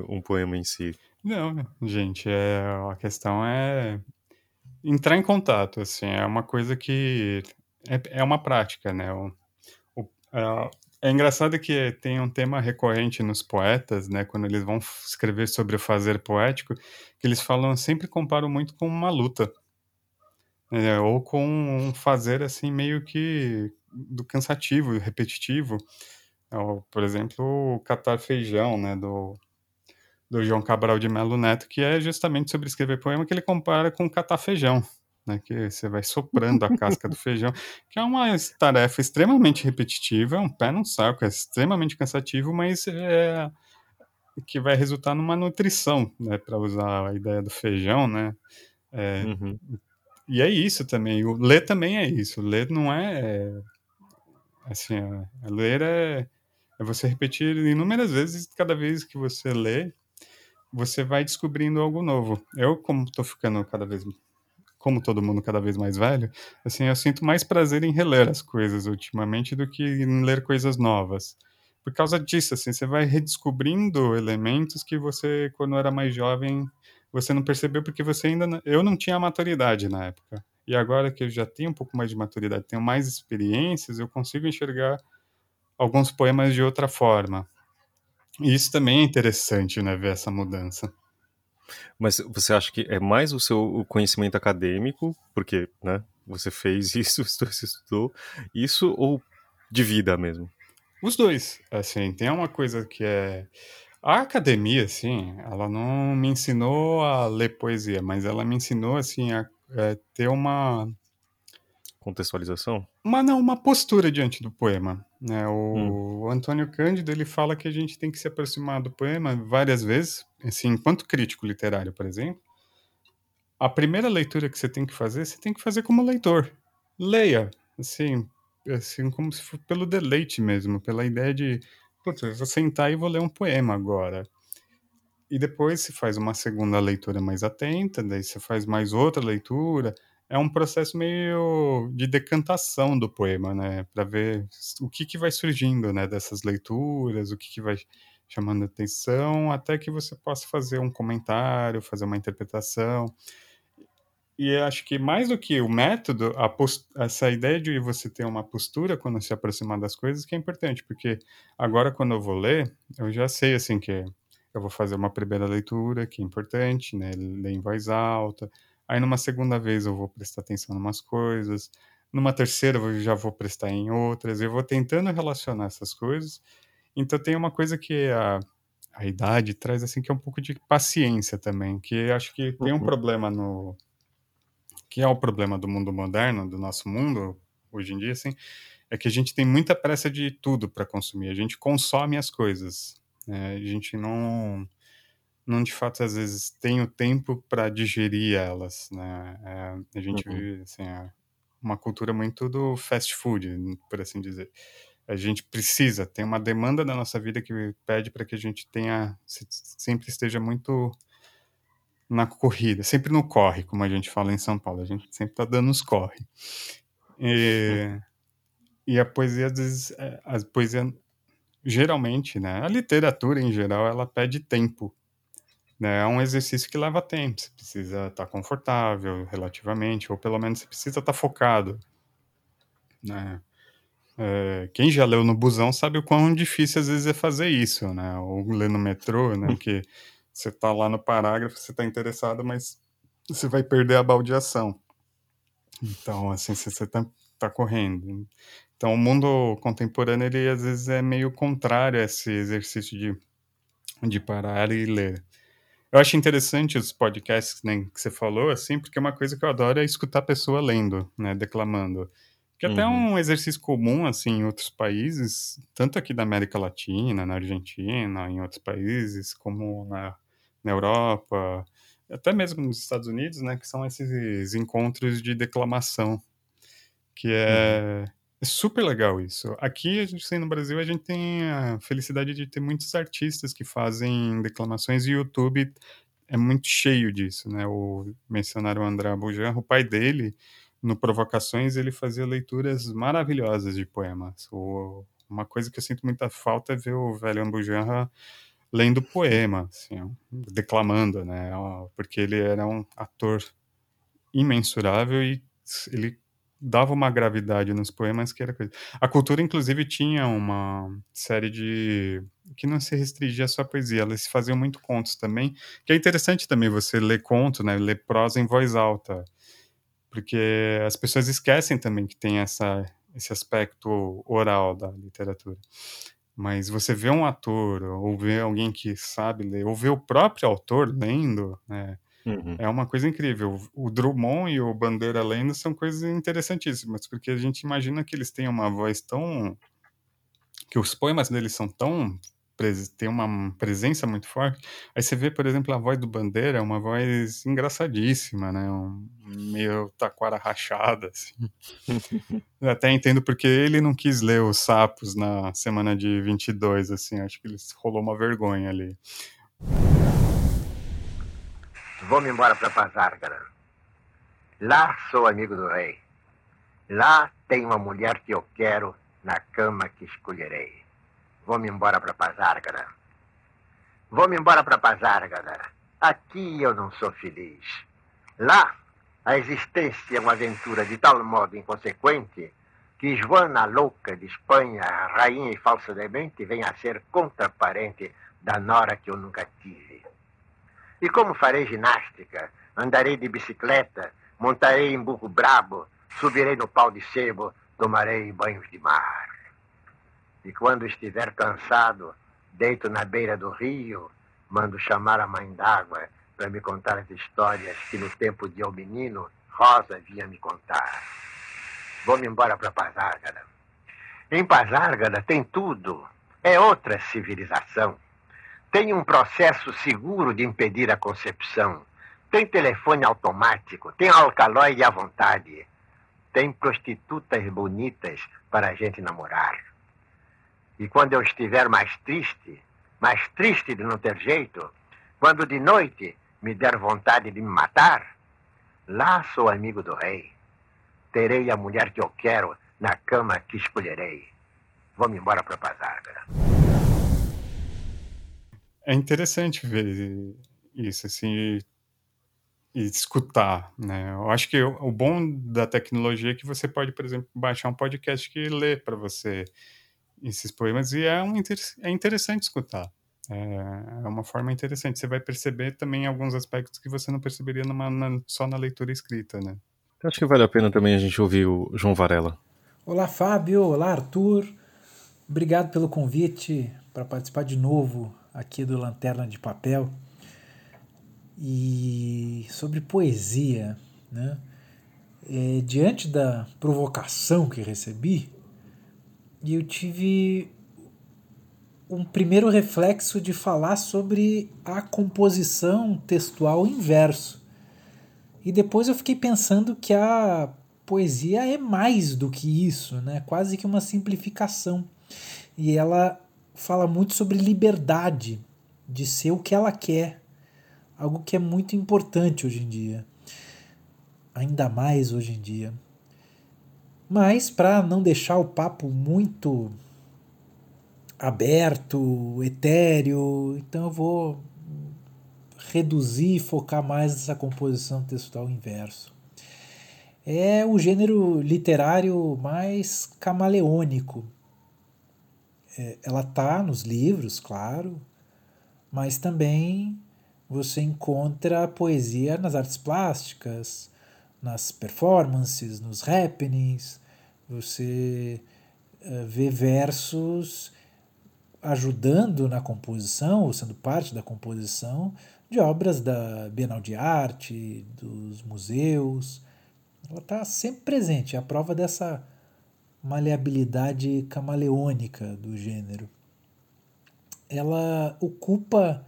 um poema em si. Não, gente, é, a questão é entrar em contato, assim, é uma coisa que é, é uma prática, né? O, o, é, é engraçado que tem um tema recorrente nos poetas, né? Quando eles vão escrever sobre o fazer poético, que eles falam sempre comparam muito com uma luta, né? ou com um fazer assim meio que do cansativo, repetitivo. Por exemplo, o catar feijão, né? Do do João Cabral de Melo Neto, que é justamente sobre escrever poema, que ele compara com catar feijão. Né, que você vai soprando a casca do feijão, que é uma tarefa extremamente repetitiva, é um pé no saco, é extremamente cansativo, mas é que vai resultar numa nutrição, né, para usar a ideia do feijão, né, é, uhum. e é isso também, o ler também é isso, ler não é, é assim, é, ler é, é você repetir inúmeras vezes, cada vez que você lê, você vai descobrindo algo novo. Eu, como estou ficando cada vez, como todo mundo cada vez mais velho, assim, eu sinto mais prazer em reler as coisas ultimamente do que em ler coisas novas. Por causa disso, assim, você vai redescobrindo elementos que você, quando era mais jovem, você não percebeu porque você ainda, não, eu não tinha maturidade na época. E agora que eu já tenho um pouco mais de maturidade, tenho mais experiências, eu consigo enxergar alguns poemas de outra forma. E isso também é interessante, né, ver essa mudança. Mas você acha que é mais o seu conhecimento acadêmico, porque, né, você fez isso, estudou isso, ou de vida mesmo? Os dois, assim, tem uma coisa que é... A academia, assim, ela não me ensinou a ler poesia, mas ela me ensinou, assim, a, a é, ter uma contextualização? Uma, não, uma postura diante do poema. Né? O hum. Antônio Cândido ele fala que a gente tem que se aproximar do poema várias vezes, assim, enquanto crítico literário, por exemplo. A primeira leitura que você tem que fazer, você tem que fazer como leitor. Leia, assim, assim como se for pelo deleite mesmo, pela ideia de, putz, eu vou sentar e vou ler um poema agora. E depois se faz uma segunda leitura mais atenta, daí você faz mais outra leitura, é um processo meio de decantação do poema, né? Para ver o que, que vai surgindo, né? Dessas leituras, o que, que vai chamando atenção, até que você possa fazer um comentário, fazer uma interpretação. E acho que mais do que o método, essa ideia de você ter uma postura quando se aproximar das coisas que é importante, porque agora quando eu vou ler, eu já sei assim que eu vou fazer uma primeira leitura, que é importante, né? Ler em voz alta, Aí numa segunda vez eu vou prestar atenção em umas coisas, numa terceira eu já vou prestar em outras, eu vou tentando relacionar essas coisas. Então tem uma coisa que a, a idade traz assim que é um pouco de paciência também, que acho que tem um uhum. problema no que é o problema do mundo moderno, do nosso mundo hoje em dia assim, é que a gente tem muita pressa de tudo para consumir, a gente consome as coisas, né? a gente não não de fato às vezes tem o tempo para digerir elas, né? É, a gente uhum. vive assim, é uma cultura muito do fast food, por assim dizer. A gente precisa, tem uma demanda da nossa vida que pede para que a gente tenha sempre esteja muito na corrida, sempre no corre, como a gente fala em São Paulo. A gente sempre está dando os corre. E, e a poesia às vezes, é, a poesia geralmente, né? A literatura em geral, ela pede tempo né, é um exercício que leva tempo. Você precisa estar confortável relativamente, ou pelo menos você precisa estar focado. Né? É, quem já leu no busão sabe o quão difícil às vezes é fazer isso, né? Ou ler no metrô, né? Que você está lá no parágrafo, você está interessado, mas você vai perder a baldeação. Então, assim, você está tá correndo. Então, o mundo contemporâneo, ele às vezes é meio contrário a esse exercício de, de parar e ler. Eu acho interessante os podcasts né, que você falou, assim, porque uma coisa que eu adoro é escutar a pessoa lendo, né, declamando. Que até é uhum. um exercício comum, assim, em outros países, tanto aqui da América Latina, na Argentina, em outros países, como na, na Europa, até mesmo nos Estados Unidos, né, que são esses encontros de declamação, que é... Uhum. É super legal isso. Aqui, a gente, no Brasil, a gente tem a felicidade de ter muitos artistas que fazem declamações e o YouTube é muito cheio disso, né? O, mencionaram o André Abujan, o pai dele, no Provocações, ele fazia leituras maravilhosas de poemas. O, uma coisa que eu sinto muita falta é ver o velho Ambujanra lendo poema, assim, declamando, né? Porque ele era um ator imensurável e ele dava uma gravidade nos poemas que era coisa. A cultura, inclusive, tinha uma série de que não se restringia só à poesia, eles faziam muito contos também, que é interessante também você ler conto, né, ler prosa em voz alta, porque as pessoas esquecem também que tem essa esse aspecto oral da literatura. Mas você vê um ator, ou vê alguém que sabe ler, ou vê o próprio autor lendo, né, Uhum. É uma coisa incrível. O Drummond e o Bandeira lendo são coisas interessantíssimas, porque a gente imagina que eles têm uma voz tão. que os poemas deles são tão. Tem uma presença muito forte. Aí você vê, por exemplo, a voz do Bandeira, é uma voz engraçadíssima, né? Um, meio taquara rachada, assim. Até entendo porque ele não quis ler os sapos na semana de 22, assim. Acho que ele rolou uma vergonha ali. Vou-me embora para Pazárgara. Lá sou amigo do rei. Lá tem uma mulher que eu quero na cama que escolherei. Vou-me embora para Pazárgara. Vou-me embora para Pazárgara. Aqui eu não sou feliz. Lá, a existência é uma aventura de tal modo inconsequente que Joana Louca de Espanha, rainha e falsa demente, vem a ser contraparente da nora que eu nunca tive. E como farei ginástica, andarei de bicicleta, montarei em burro brabo, subirei no pau de sebo, tomarei banhos de mar. E quando estiver cansado, deito na beira do rio, mando chamar a mãe d'água para me contar as histórias que no tempo de eu menino, Rosa vinha me contar. Vou-me embora para Pazárgada. Em Pazárgada tem tudo. É outra civilização. Tem um processo seguro de impedir a concepção. Tem telefone automático. Tem alcaloide à vontade. Tem prostitutas bonitas para a gente namorar. E quando eu estiver mais triste, mais triste de não ter jeito, quando de noite me der vontade de me matar, lá sou amigo do rei. Terei a mulher que eu quero na cama que escolherei. Vou-me embora para Pazárgara. É interessante ver isso, assim, e, escutar, né? Eu acho que o, bom da tecnologia é que você pode, por exemplo, baixar um podcast que lê para você esses poemas e é, um, é interessante escutar. É, é uma forma interessante. Você vai perceber também alguns aspectos que você não perceberia numa, na, só na leitura escrita, né? Eu acho que vale a pena também a gente ouvir o João Varela. Olá, Fábio. Olá, Arthur. Obrigado pelo convite para participar de novo aqui do Lanterna de Papel. E sobre poesia, né? É, diante da provocação que recebi, eu tive um primeiro reflexo de falar sobre a composição textual em verso. E depois eu fiquei pensando que a poesia é mais do que isso, né? quase que uma simplificação. E ela fala muito sobre liberdade de ser o que ela quer, algo que é muito importante hoje em dia, ainda mais hoje em dia. Mas para não deixar o papo muito aberto, etéreo, então eu vou reduzir e focar mais nessa composição textual em verso. É o gênero literário mais camaleônico é, ela está nos livros, claro, mas também você encontra poesia nas artes plásticas, nas performances, nos happenings, você uh, vê versos ajudando na composição, ou sendo parte da composição, de obras da Bienal de Arte, dos museus. Ela está sempre presente, é a prova dessa maleabilidade camaleônica do gênero. Ela ocupa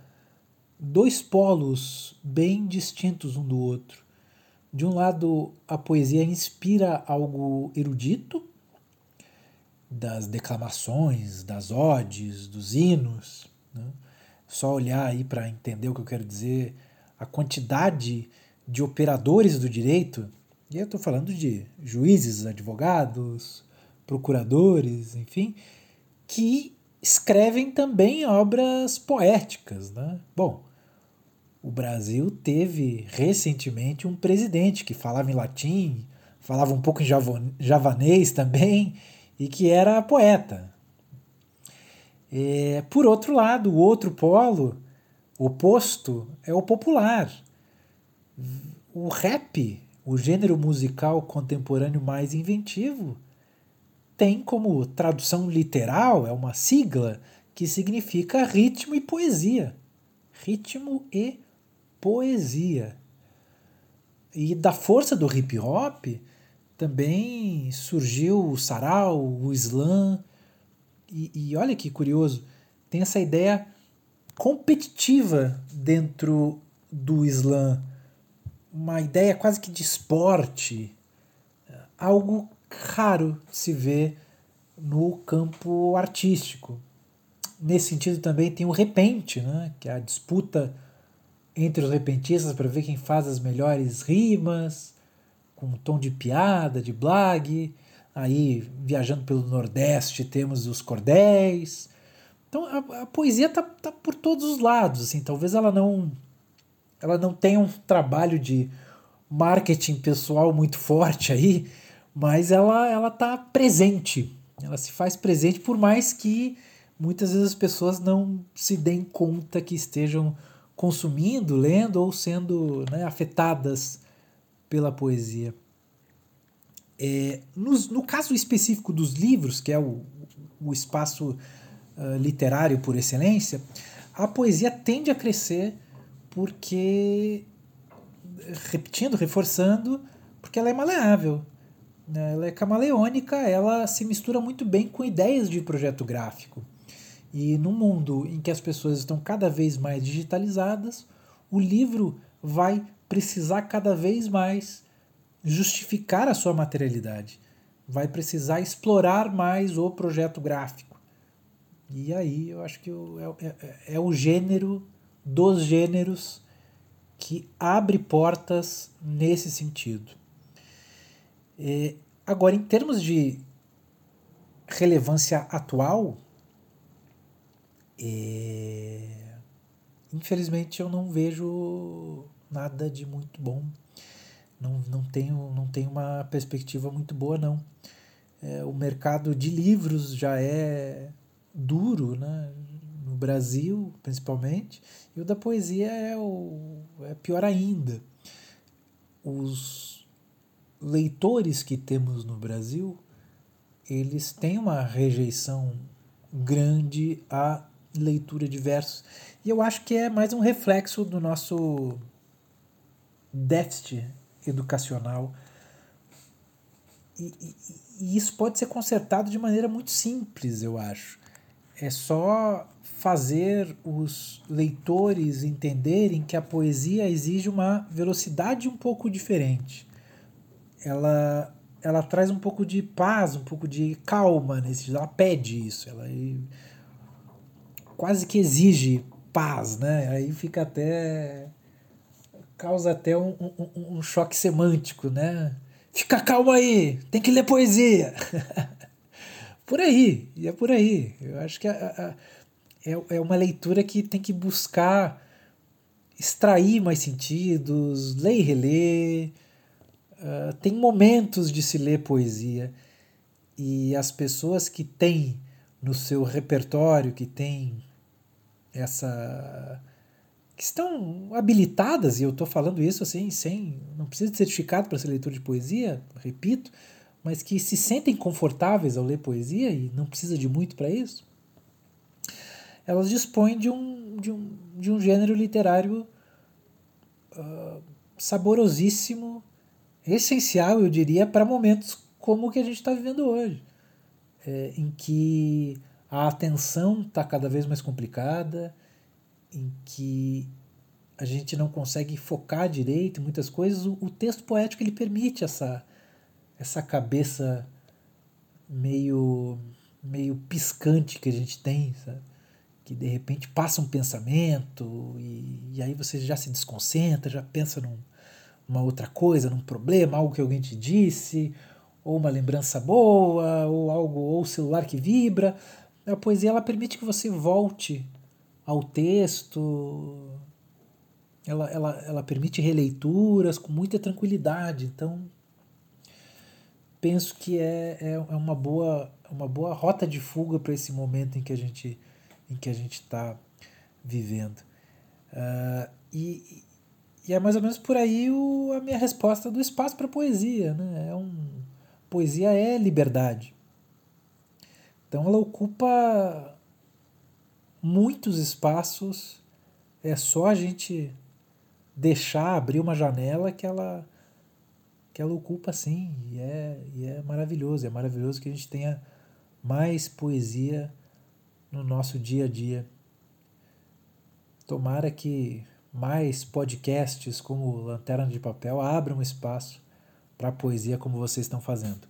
dois polos bem distintos um do outro. De um lado, a poesia inspira algo erudito, das declamações, das odes, dos hinos. Né? Só olhar aí para entender o que eu quero dizer, a quantidade de operadores do direito, e eu estou falando de juízes, advogados, procuradores, enfim, que escrevem também obras poéticas. Né? Bom, o Brasil teve recentemente um presidente que falava em latim, falava um pouco em javanês também, e que era poeta. É, por outro lado, o outro polo oposto é o popular. O rap, o gênero musical contemporâneo mais inventivo, tem como tradução literal, é uma sigla que significa ritmo e poesia. Ritmo e poesia. E da força do hip hop também surgiu o sarau, o slam. E, e olha que curioso, tem essa ideia competitiva dentro do slam. Uma ideia quase que de esporte, algo raro se ver no campo artístico. Nesse sentido também tem o repente, né, que é a disputa entre os repentistas para ver quem faz as melhores rimas, com um tom de piada, de blague. Aí, viajando pelo Nordeste, temos os cordéis. Então, a, a poesia está tá por todos os lados. Assim, talvez ela não, ela não tenha um trabalho de marketing pessoal muito forte aí, mas ela ela está presente. Ela se faz presente por mais que muitas vezes as pessoas não se deem conta que estejam consumindo, lendo ou sendo né, afetadas pela poesia. É, no, caso específico dos livros, que é o, o espaço uh, literário por excelência, a poesia tende a crescer porque, repetindo, reforçando, porque ela é maleável, né? ela é camaleônica, ela se mistura muito bem com ideias de projeto gráfico. E no mundo em que as pessoas estão cada vez mais digitalizadas, o livro vai precisar cada vez mais justificar a sua materialidade. Vai precisar explorar mais o projeto gráfico. E aí eu acho que é, é, é o gênero dos gêneros que abre portas nesse sentido. É, agora, em termos de relevância atual, é... Infelizmente eu não vejo nada de muito bom. Não, não, tenho, não tenho uma perspectiva muito boa, não. É, o mercado de livros já é duro, né? no Brasil, principalmente, e o da poesia é, o, é pior ainda. Os leitores que temos no Brasil, eles têm uma rejeição grande à leitura de versos. E eu acho que é mais um reflexo do nosso déficit educacional. E, e, e, isso pode ser consertado de maneira muito simples, eu acho. É só fazer os leitores entenderem que a poesia exige uma velocidade um pouco diferente. Ela, ela traz um pouco de paz, um pouco de calma nesse, ela pede isso, ela quase que exige paz, né? Aí fica até causa até um, um, um choque semântico, né? Fica calmo aí, tem que ler poesia. por aí, e é por aí. Eu acho que a, a, é, é uma leitura que tem que buscar extrair mais sentidos, ler e reler. Uh, tem momentos de se ler poesia e as pessoas que têm no seu repertório, que têm essa que estão habilitadas, e eu estou falando isso assim, sem. não precisa de certificado para ser leitor de poesia, repito, mas que se sentem confortáveis ao ler poesia e não precisa de muito para isso, elas dispõem de um, de um, de um gênero literário uh, saborosíssimo, essencial, eu diria, para momentos como o que a gente está vivendo hoje, é, em que a atenção está cada vez mais complicada em que a gente não consegue focar direito em muitas coisas, o, o texto poético ele permite essa, essa cabeça meio meio piscante que a gente tem, sabe? que de repente passa um pensamento e, e aí você já se desconcentra, já pensa num, outra coisa, num problema, algo que alguém te disse, ou uma lembrança boa, ou algo, ou o celular que vibra. A poesia ela permite que você volte ao texto, ela, ela, ela permite releituras com muita tranquilidade. Então, penso que é, é, é uma, boa, uma boa rota de fuga para esse momento em que a gente em que a gente está vivendo. Uh, e, e é mais ou menos por aí o, a minha resposta do espaço para poesia. Né? É um, poesia é liberdade. Então ela ocupa muitos espaços. É só a gente deixar abrir uma janela que ela que ela ocupa sim e é, e é maravilhoso é maravilhoso que a gente tenha mais poesia no nosso dia a dia. Tomara que mais podcasts como Lanterna de Papel abram espaço para a poesia como vocês estão fazendo.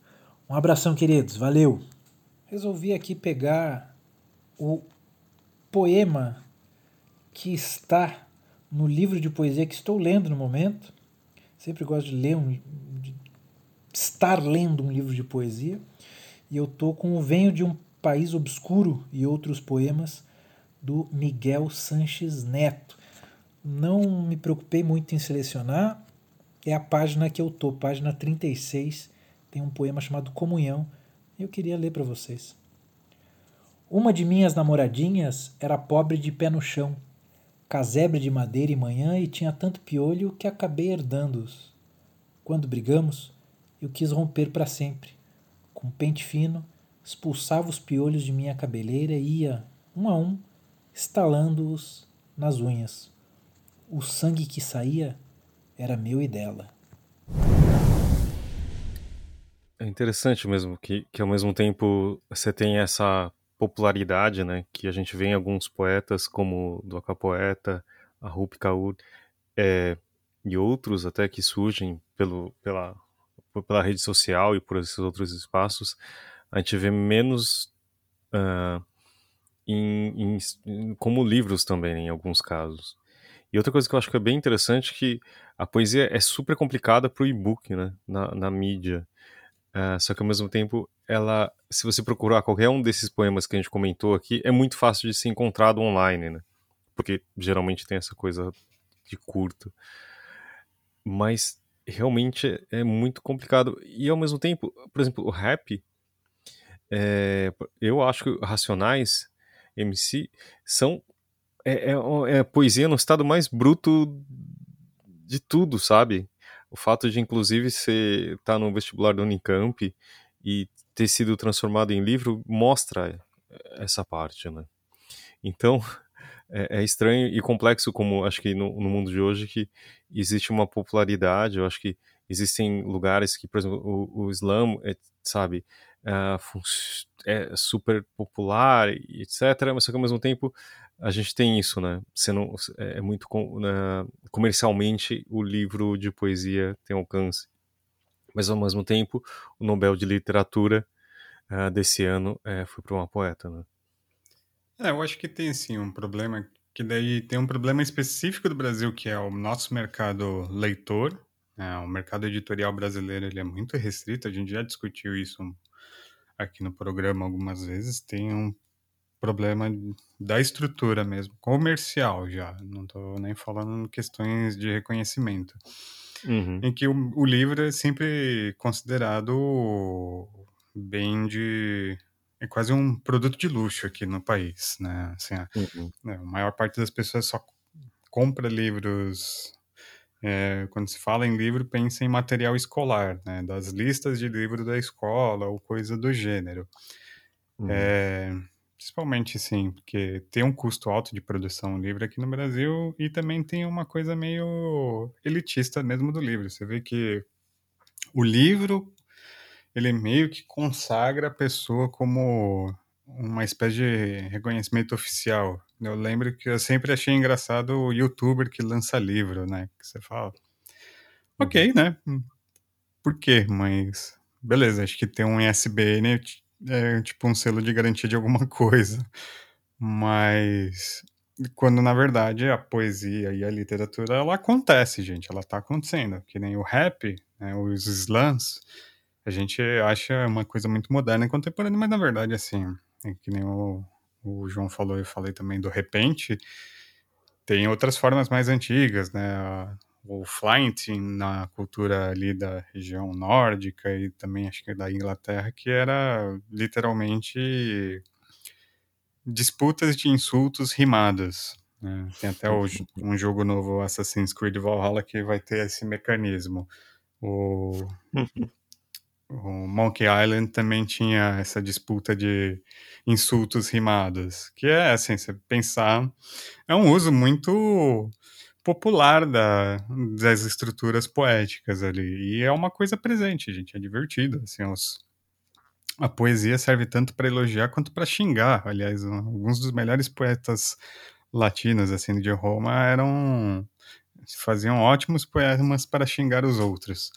Um abração, queridos. Valeu! Resolvi aqui pegar o poema que está no livro de poesia que estou lendo no momento. Sempre gosto de ler um, de estar lendo um livro de poesia. E eu tô com o Venho de um País Obscuro e outros poemas do Miguel Sanches Neto. Não me preocupei muito em selecionar, é a página que eu tô, página 36, tem um poema chamado Comunhão, e eu queria ler para vocês. Uma de minhas namoradinhas era pobre de pé no chão, casebre de madeira e manhã e tinha tanto piolho que acabei herdando-os. Quando brigamos, eu quis romper para sempre. Com pente fino, expulsava os piolhos de minha cabeleira e ia, um a um, estalando-os nas unhas. O sangue que saía era meu e dela. É interessante mesmo que, que ao mesmo tempo você tem essa popularidade, né, que a gente vê em alguns poetas como do Acapoeta, a Rupi Kaur, é, e outros até que surgem pelo, pela, pela rede social e por esses outros espaços, a gente vê menos uh, em, em, como livros também, em alguns casos. E outra coisa que eu acho que é bem interessante é que a poesia é super complicada para o e-book, né, na, na mídia. Uh, só que ao mesmo tempo, ela, se você procurar qualquer um desses poemas que a gente comentou aqui, é muito fácil de ser encontrado online, né? Porque geralmente tem essa coisa de curto. Mas realmente é muito complicado. E ao mesmo tempo, por exemplo, o rap, é, eu acho que Racionais MC são é, é, é, poesia no estado mais bruto de tudo, sabe? O fato de, inclusive, ser tá no vestibular do Unicamp e ter sido transformado em livro mostra essa parte, né? Então, é, é estranho e complexo como acho que no, no, mundo de hoje que existe uma popularidade, eu acho que existem lugares que, por exemplo, o, o Islã, é, sabe, uh, é super popular etc. Mas só que ao mesmo tempo a gente tem isso, né? Sendo, é, é muito uh, comercialmente o livro de poesia tem alcance. Mas ao mesmo tempo o Nobel de Literatura uh, desse ano uh, foi para uma poeta, né? É, eu acho que tem sim um problema que daí tem um problema específico do Brasil que é o nosso mercado leitor, né? o mercado editorial brasileiro ele é muito restrito. A gente já discutiu isso aqui no programa algumas vezes, tem um problema da estrutura mesmo, comercial já, não estou nem falando questões de reconhecimento, uhum. em que o, o, livro é sempre considerado bem de... é quase um produto de luxo aqui no país, né, assim, a, uhum. né, a maior parte das pessoas só compra livros é, quando se fala em livro, pensa em material escolar, né? Das listas de livro da escola ou coisa do gênero. Uhum. É, principalmente, sim, porque tem um custo alto de produção livro aqui no Brasil e também tem uma coisa meio elitista mesmo do livro. Você vê que o livro, ele meio que consagra a pessoa como uma espécie de reconhecimento oficial. Eu lembro que eu sempre achei engraçado o youtuber que lança livro, né? Que você fala. Ok, uhum. né? Por quê? Mas beleza, acho que ter um ISBN é tipo um selo de garantia de alguma coisa. Mas quando na verdade a poesia e a literatura ela acontece, gente, ela tá acontecendo, que nem o rap, né, os slams, a gente acha uma coisa muito moderna e contemporânea, mas na verdade assim, é que nem o, o João falou, eu falei também do repente, tem outras formas mais antigas, né? O Flint na cultura ali da região nórdica e também acho que da Inglaterra, que era literalmente disputas de insultos rimados. Né? Tem até hoje um jogo novo, Assassin's Creed Valhalla, que vai ter esse mecanismo. O, o Monkey Island também tinha essa disputa de insultos rimados, que é assim, você pensar, é um uso muito popular da, das estruturas poéticas ali, e é uma coisa presente, gente, é divertido, assim, os, a poesia serve tanto para elogiar quanto para xingar. Aliás, alguns dos melhores poetas latinos assim de Roma eram faziam ótimos poemas para xingar os outros.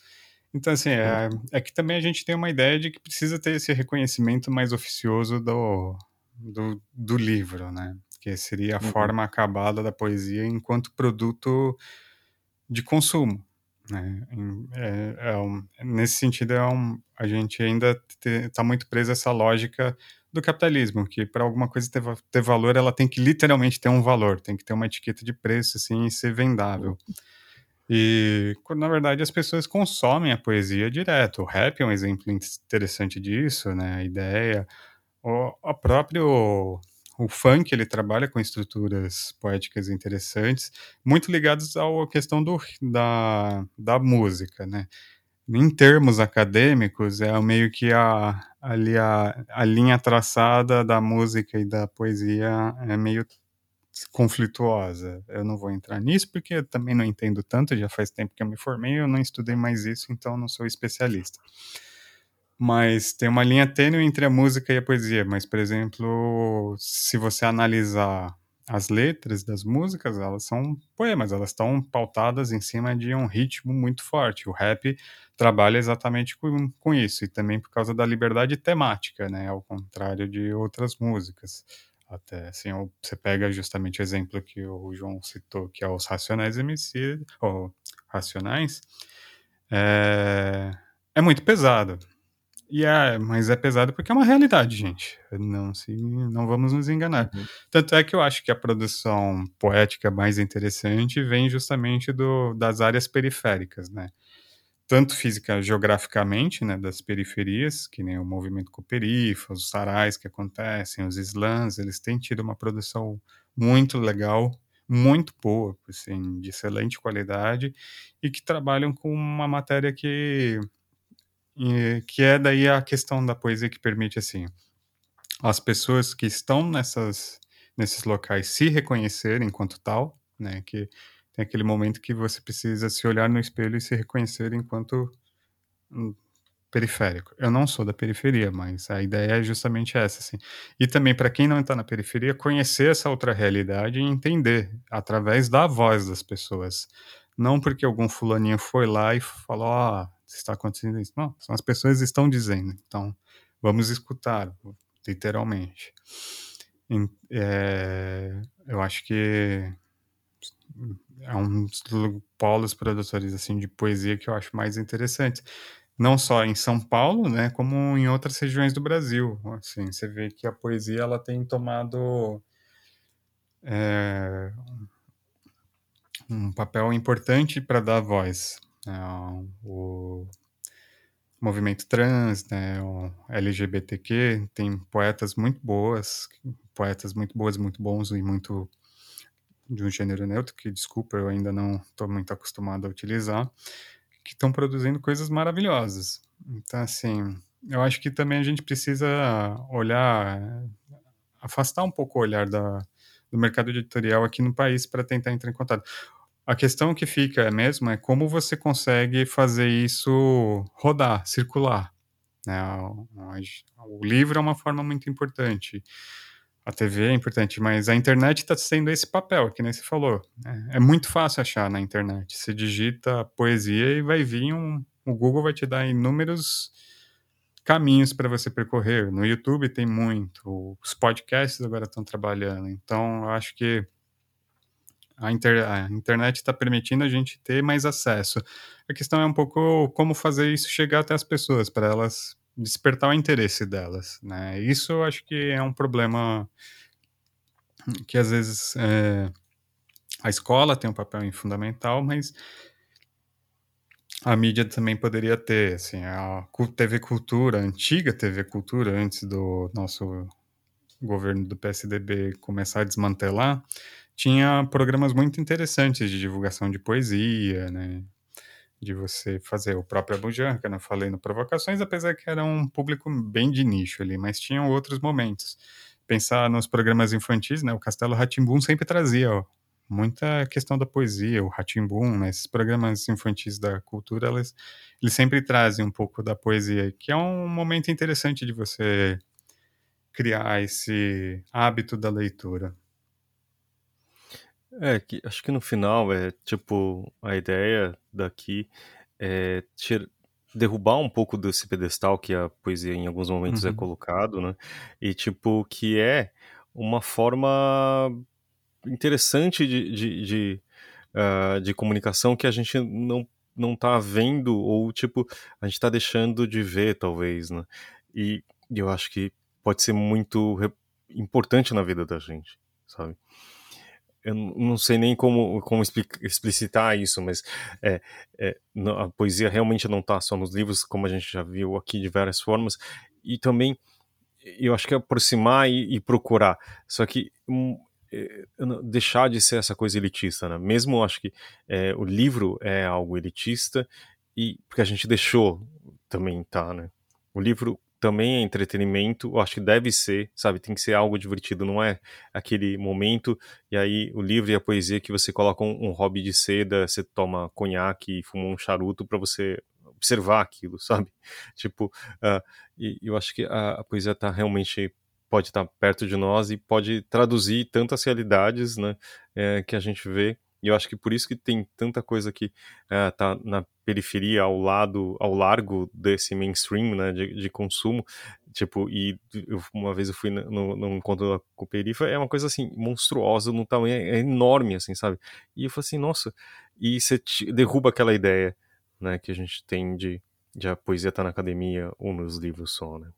Então, assim, é, é, que também a gente tem uma ideia de que precisa ter esse reconhecimento mais oficioso do, do, do livro, né? Que seria a uhum. forma acabada da poesia enquanto produto de consumo. Né? É, é um, nesse sentido, é um, a gente ainda está muito preso a essa lógica do capitalismo, que para alguma coisa ter, ter, valor, ela tem que literalmente ter um valor, tem que ter uma etiqueta de preço assim, e ser vendável. E, na verdade, as pessoas consomem a poesia direto. O rap é um exemplo interessante disso, né? A ideia, o, o próprio o funk ele trabalha com estruturas poéticas interessantes, muito ligadas à questão do, da, da música, né? Em termos acadêmicos, é meio que a, ali a, a linha traçada da música e da poesia é meio conflituosa. Eu não vou entrar nisso porque eu também não entendo tanto, já faz tempo que eu me formei, eu não estudei mais isso, então não sou especialista mas tem uma linha tênue entre a música e a poesia. Mas, por exemplo, se você analisar as letras das músicas, elas são poemas, elas estão pautadas em cima de um ritmo muito forte. O rap trabalha exatamente com, com isso, e também por causa da liberdade temática, né? Ao contrário de outras músicas. Até assim, você pega justamente o exemplo que o João citou, que é os Racionais MC, ou Racionais, é, é muito pesado e é, mas é pesado porque é uma realidade, gente. Não se, não vamos nos enganar. Uhum. Tanto é que eu acho que a produção poética mais interessante vem justamente do, das áreas periféricas, né? Tanto física geograficamente, né, das periferias, que nem o movimento Cooperifa, os sarais que acontecem, os slams, eles têm tido uma produção muito legal, muito boa, assim, de excelente qualidade, e que trabalham com uma matéria que e, que é daí a questão da poesia que permite assim as pessoas que estão nessas nesses locais se reconhecerem enquanto tal, né? Que tem aquele momento que você precisa se olhar no espelho e se reconhecer enquanto um, periférico. Eu não sou da periferia, mas a ideia é justamente essa, assim. E também para quem não está na periferia, conhecer essa outra realidade e entender através da voz das pessoas. Não porque algum fulaninho foi lá e falou, ah, está acontecendo isso. Não, as pessoas estão dizendo. Então, vamos escutar, literalmente. É, eu acho que é um dos polos produtores assim de poesia que eu acho mais interessante não só em São Paulo né como em outras regiões do Brasil assim você vê que a poesia ela tem tomado é, um papel importante para dar voz né, o movimento trans, né, o LGBTQ, tem poetas muito boas, poetas muito boas, muito bons e muito de um gênero neutro, que desculpa, eu ainda não estou muito acostumado a utilizar, que estão produzindo coisas maravilhosas. Então, assim, eu acho que também a gente precisa olhar, afastar um pouco o olhar da, do mercado editorial aqui no país para tentar entrar em contato. A questão que fica mesmo é como você consegue fazer isso rodar, circular. Né? O livro é uma forma muito importante. A TV é importante, mas a internet está sendo esse papel, que nem você falou. É, é muito fácil achar na internet. Você digita poesia e vai vir um. O Google vai te dar inúmeros caminhos para você percorrer. No YouTube tem muito, os podcasts agora estão trabalhando. Então, eu acho que a, inter, a internet está permitindo a gente ter mais acesso. A questão é um pouco como fazer isso chegar até as pessoas, para elas despertar o interesse delas. Né? Isso acho que é um problema que às vezes é, a escola tem um papel fundamental, mas a mídia também poderia ter, assim, a TV Cultura, a antiga TV Cultura, antes do nosso governo do PSDB começar a desmantelar, tinha programas muito interessantes de divulgação de poesia, né? De você fazer o próprio Abujan, que eu não falei no Provocações, apesar que era um público bem de nicho ali, mas tinham outros momentos. Pensar nos programas infantis, né? O Castelo Ratimbum sempre trazia ó, muita questão da poesia, o Ratimbum, né? Esses programas infantis da cultura, eles, eles sempre trazem um pouco da poesia, que é um momento interessante de você criar esse hábito da leitura. É, que, acho que no final é tipo a ideia daqui é tira, derrubar um pouco desse pedestal que a poesia em alguns momentos é colocado, né? E tipo que é uma forma interessante de, de, de, uh, de comunicação que a gente não não tá vendo ou tipo a gente tá deixando de ver talvez, né? E eu acho que pode ser muito importante na vida da gente, sabe? Eu não sei nem como, como explicitar isso, mas é, é, a poesia realmente não está só nos livros, como a gente já viu aqui de várias formas, e também eu acho que é aproximar e, e procurar, só que um, é, deixar de ser essa coisa elitista, né? Mesmo acho que é, o livro é algo elitista e porque a gente deixou também tá, né? O livro também é entretenimento, eu acho que deve ser, sabe, tem que ser algo divertido, não é aquele momento, e aí o livro e a poesia que você coloca um, um hobby de seda, você toma conhaque e fuma um charuto para você observar aquilo, sabe? Tipo, uh, e eu acho que a, a poesia tá realmente pode estar tá perto de nós e pode traduzir tantas realidades, né, é, que a gente vê e eu acho que por isso que tem tanta coisa que uh, tá na periferia, ao lado, ao largo desse mainstream, né, de, de consumo, tipo, e eu, uma vez eu fui no, no encontro da Cooperifa, é uma coisa assim, monstruosa, no tamanho, é enorme, assim, sabe? E eu falei assim, nossa, e você derruba aquela ideia, né, que a gente tem de, de a poesia tá na academia ou nos livros só, né?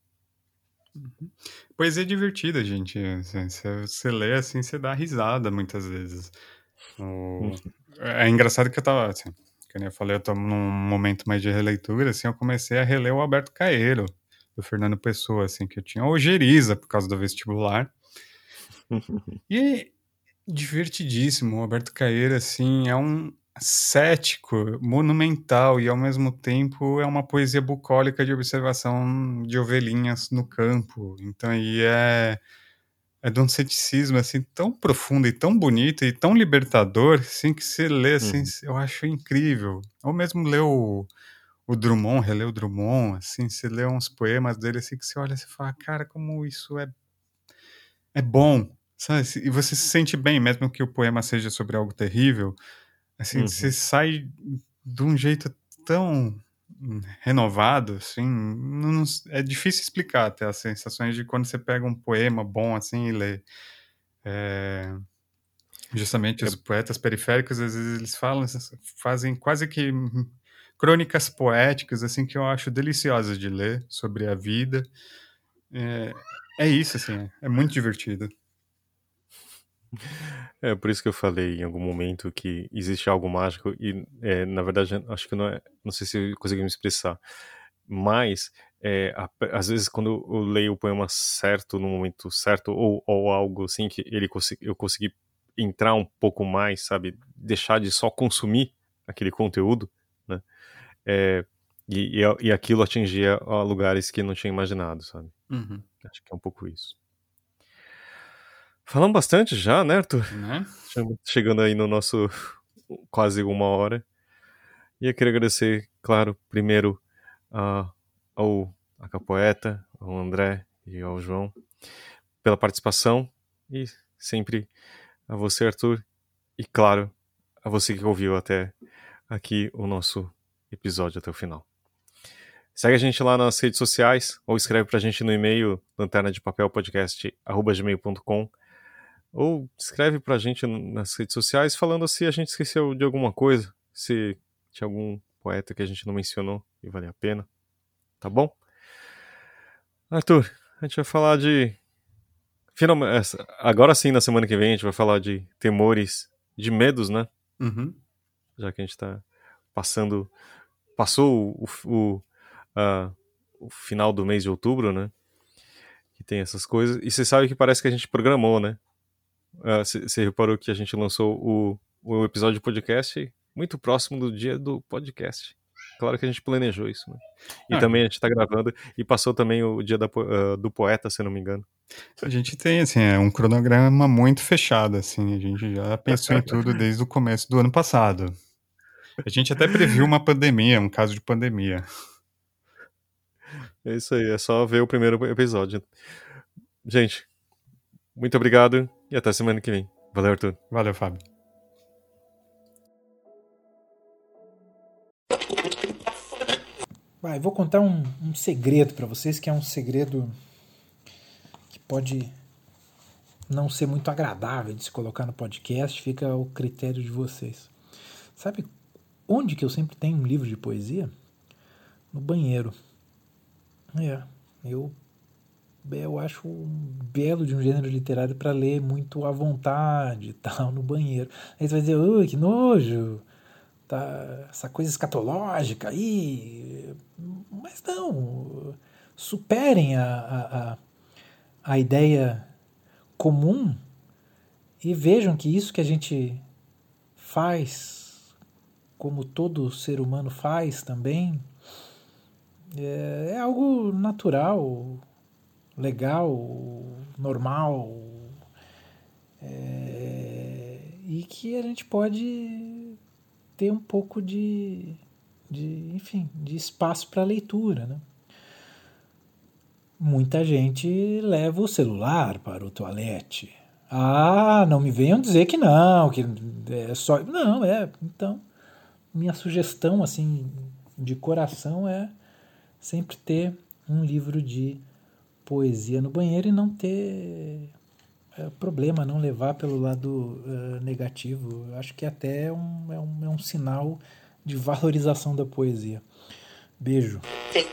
Uhum. Poesia é divertida, gente. Você lê assim, você dá risada muitas vezes. O... É engraçado que eu tava, assim, como eu falei, eu tô num momento mais de releitura, assim, eu comecei a reler o Alberto Caeiro, do Fernando Pessoa, assim, que eu tinha ojeriza por causa do vestibular. e é divertidíssimo, o Alberto Caeiro, assim, é um cético, monumental e ao mesmo tempo é uma poesia bucólica de observação de ovelhinhas no campo. Então, e é é de um ceticismo assim tão profundo e tão bonito e tão libertador, assim que você lê assim, uhum. eu acho incrível. Ou mesmo ler o, o Drummond, reler o Drummond, assim, você lê uns poemas dele assim que você olha e fala, cara, como isso é é bom, sabe? E você se sente bem, mesmo que o poema seja sobre algo terrível, assim, uhum. você sai de um jeito tão renovado, assim, não, é difícil explicar até as sensações de quando você pega um poema bom assim e lê. É, justamente os poetas periféricos às vezes eles falam, fazem quase que crônicas poéticas assim que eu acho deliciosas de ler sobre a vida. É, é isso assim, é, é muito divertido. É por isso que eu falei em algum momento que existe algo mágico e, é, na verdade, acho que não é. Não sei se eu consegui me expressar, mas é, a, às vezes quando eu leio o poema certo no momento certo ou, ou algo assim que ele eu consegui entrar um pouco mais, sabe, deixar de só consumir aquele conteúdo, né? É, e, e, e, aquilo atingia lugares que não tinha imaginado, sabe? Uhum. Acho que é um pouco isso. Falamos bastante já, né, Arthur? Né? Chegando aí no nosso quase uma hora. E eu queria agradecer, claro, primeiro uh, ao a Capoeta, ao André e ao João pela participação e sempre a você, Arthur, e claro, a você que ouviu até aqui o nosso episódio até o final. Segue a gente lá nas redes sociais ou escreve pra gente no e-mail lanterna de papel podcast@gmail.com ou escreve pra gente nas redes sociais falando se a gente esqueceu de alguma coisa, se tinha algum poeta que a gente não mencionou e vale a pena. Tá bom? Arthur, a gente vai falar de Finalmente, agora sim, na semana que vem, a gente vai falar de temores, de medos, né? Uhum. Já que a gente tá passando. Passou o, o, uh, o final do mês de outubro, né? Que tem essas coisas. E você sabe que parece que a gente programou, né? Você uh, reparou que a gente lançou o, o episódio de podcast muito próximo do dia do podcast. Claro que a gente planejou isso, né? E ah. também a gente está gravando e passou também o dia da, uh, do poeta, se não me engano. A gente tem, assim, é um cronograma muito fechado, assim, a gente já pensou em tudo desde o começo do ano passado. A gente até previu uma pandemia, um caso de pandemia. É isso aí, é só ver o primeiro episódio. Gente, muito obrigado e até semana que vem. Valeu, Arthur. Valeu, Fábio. Vai, vou contar um, um segredo para vocês, que é um segredo que pode não ser muito agradável de se colocar no podcast, fica ao critério de vocês. Sabe onde que eu sempre tenho um livro de poesia? No banheiro. É, eu eu acho belo de um gênero literário para ler muito à vontade tal no banheiro. Aí você vai dizer, ui, que nojo, tá, essa coisa escatológica aí. Mas não, superem a, a, a ideia comum e vejam que isso que a gente faz, como todo ser humano faz também, é, é algo natural, legal, normal, é, e que a gente pode ter um pouco de, de enfim, de espaço para leitura, né? Muita gente leva o celular para o toalete. Ah, não me venham dizer que não, que é só. Não, é. Então, minha sugestão, assim, de coração é sempre ter um livro de poesia no banheiro e não ter é, problema não levar pelo lado uh, negativo. Acho que até é um, é, um, é um sinal de valorização da poesia. Beijo. Sim.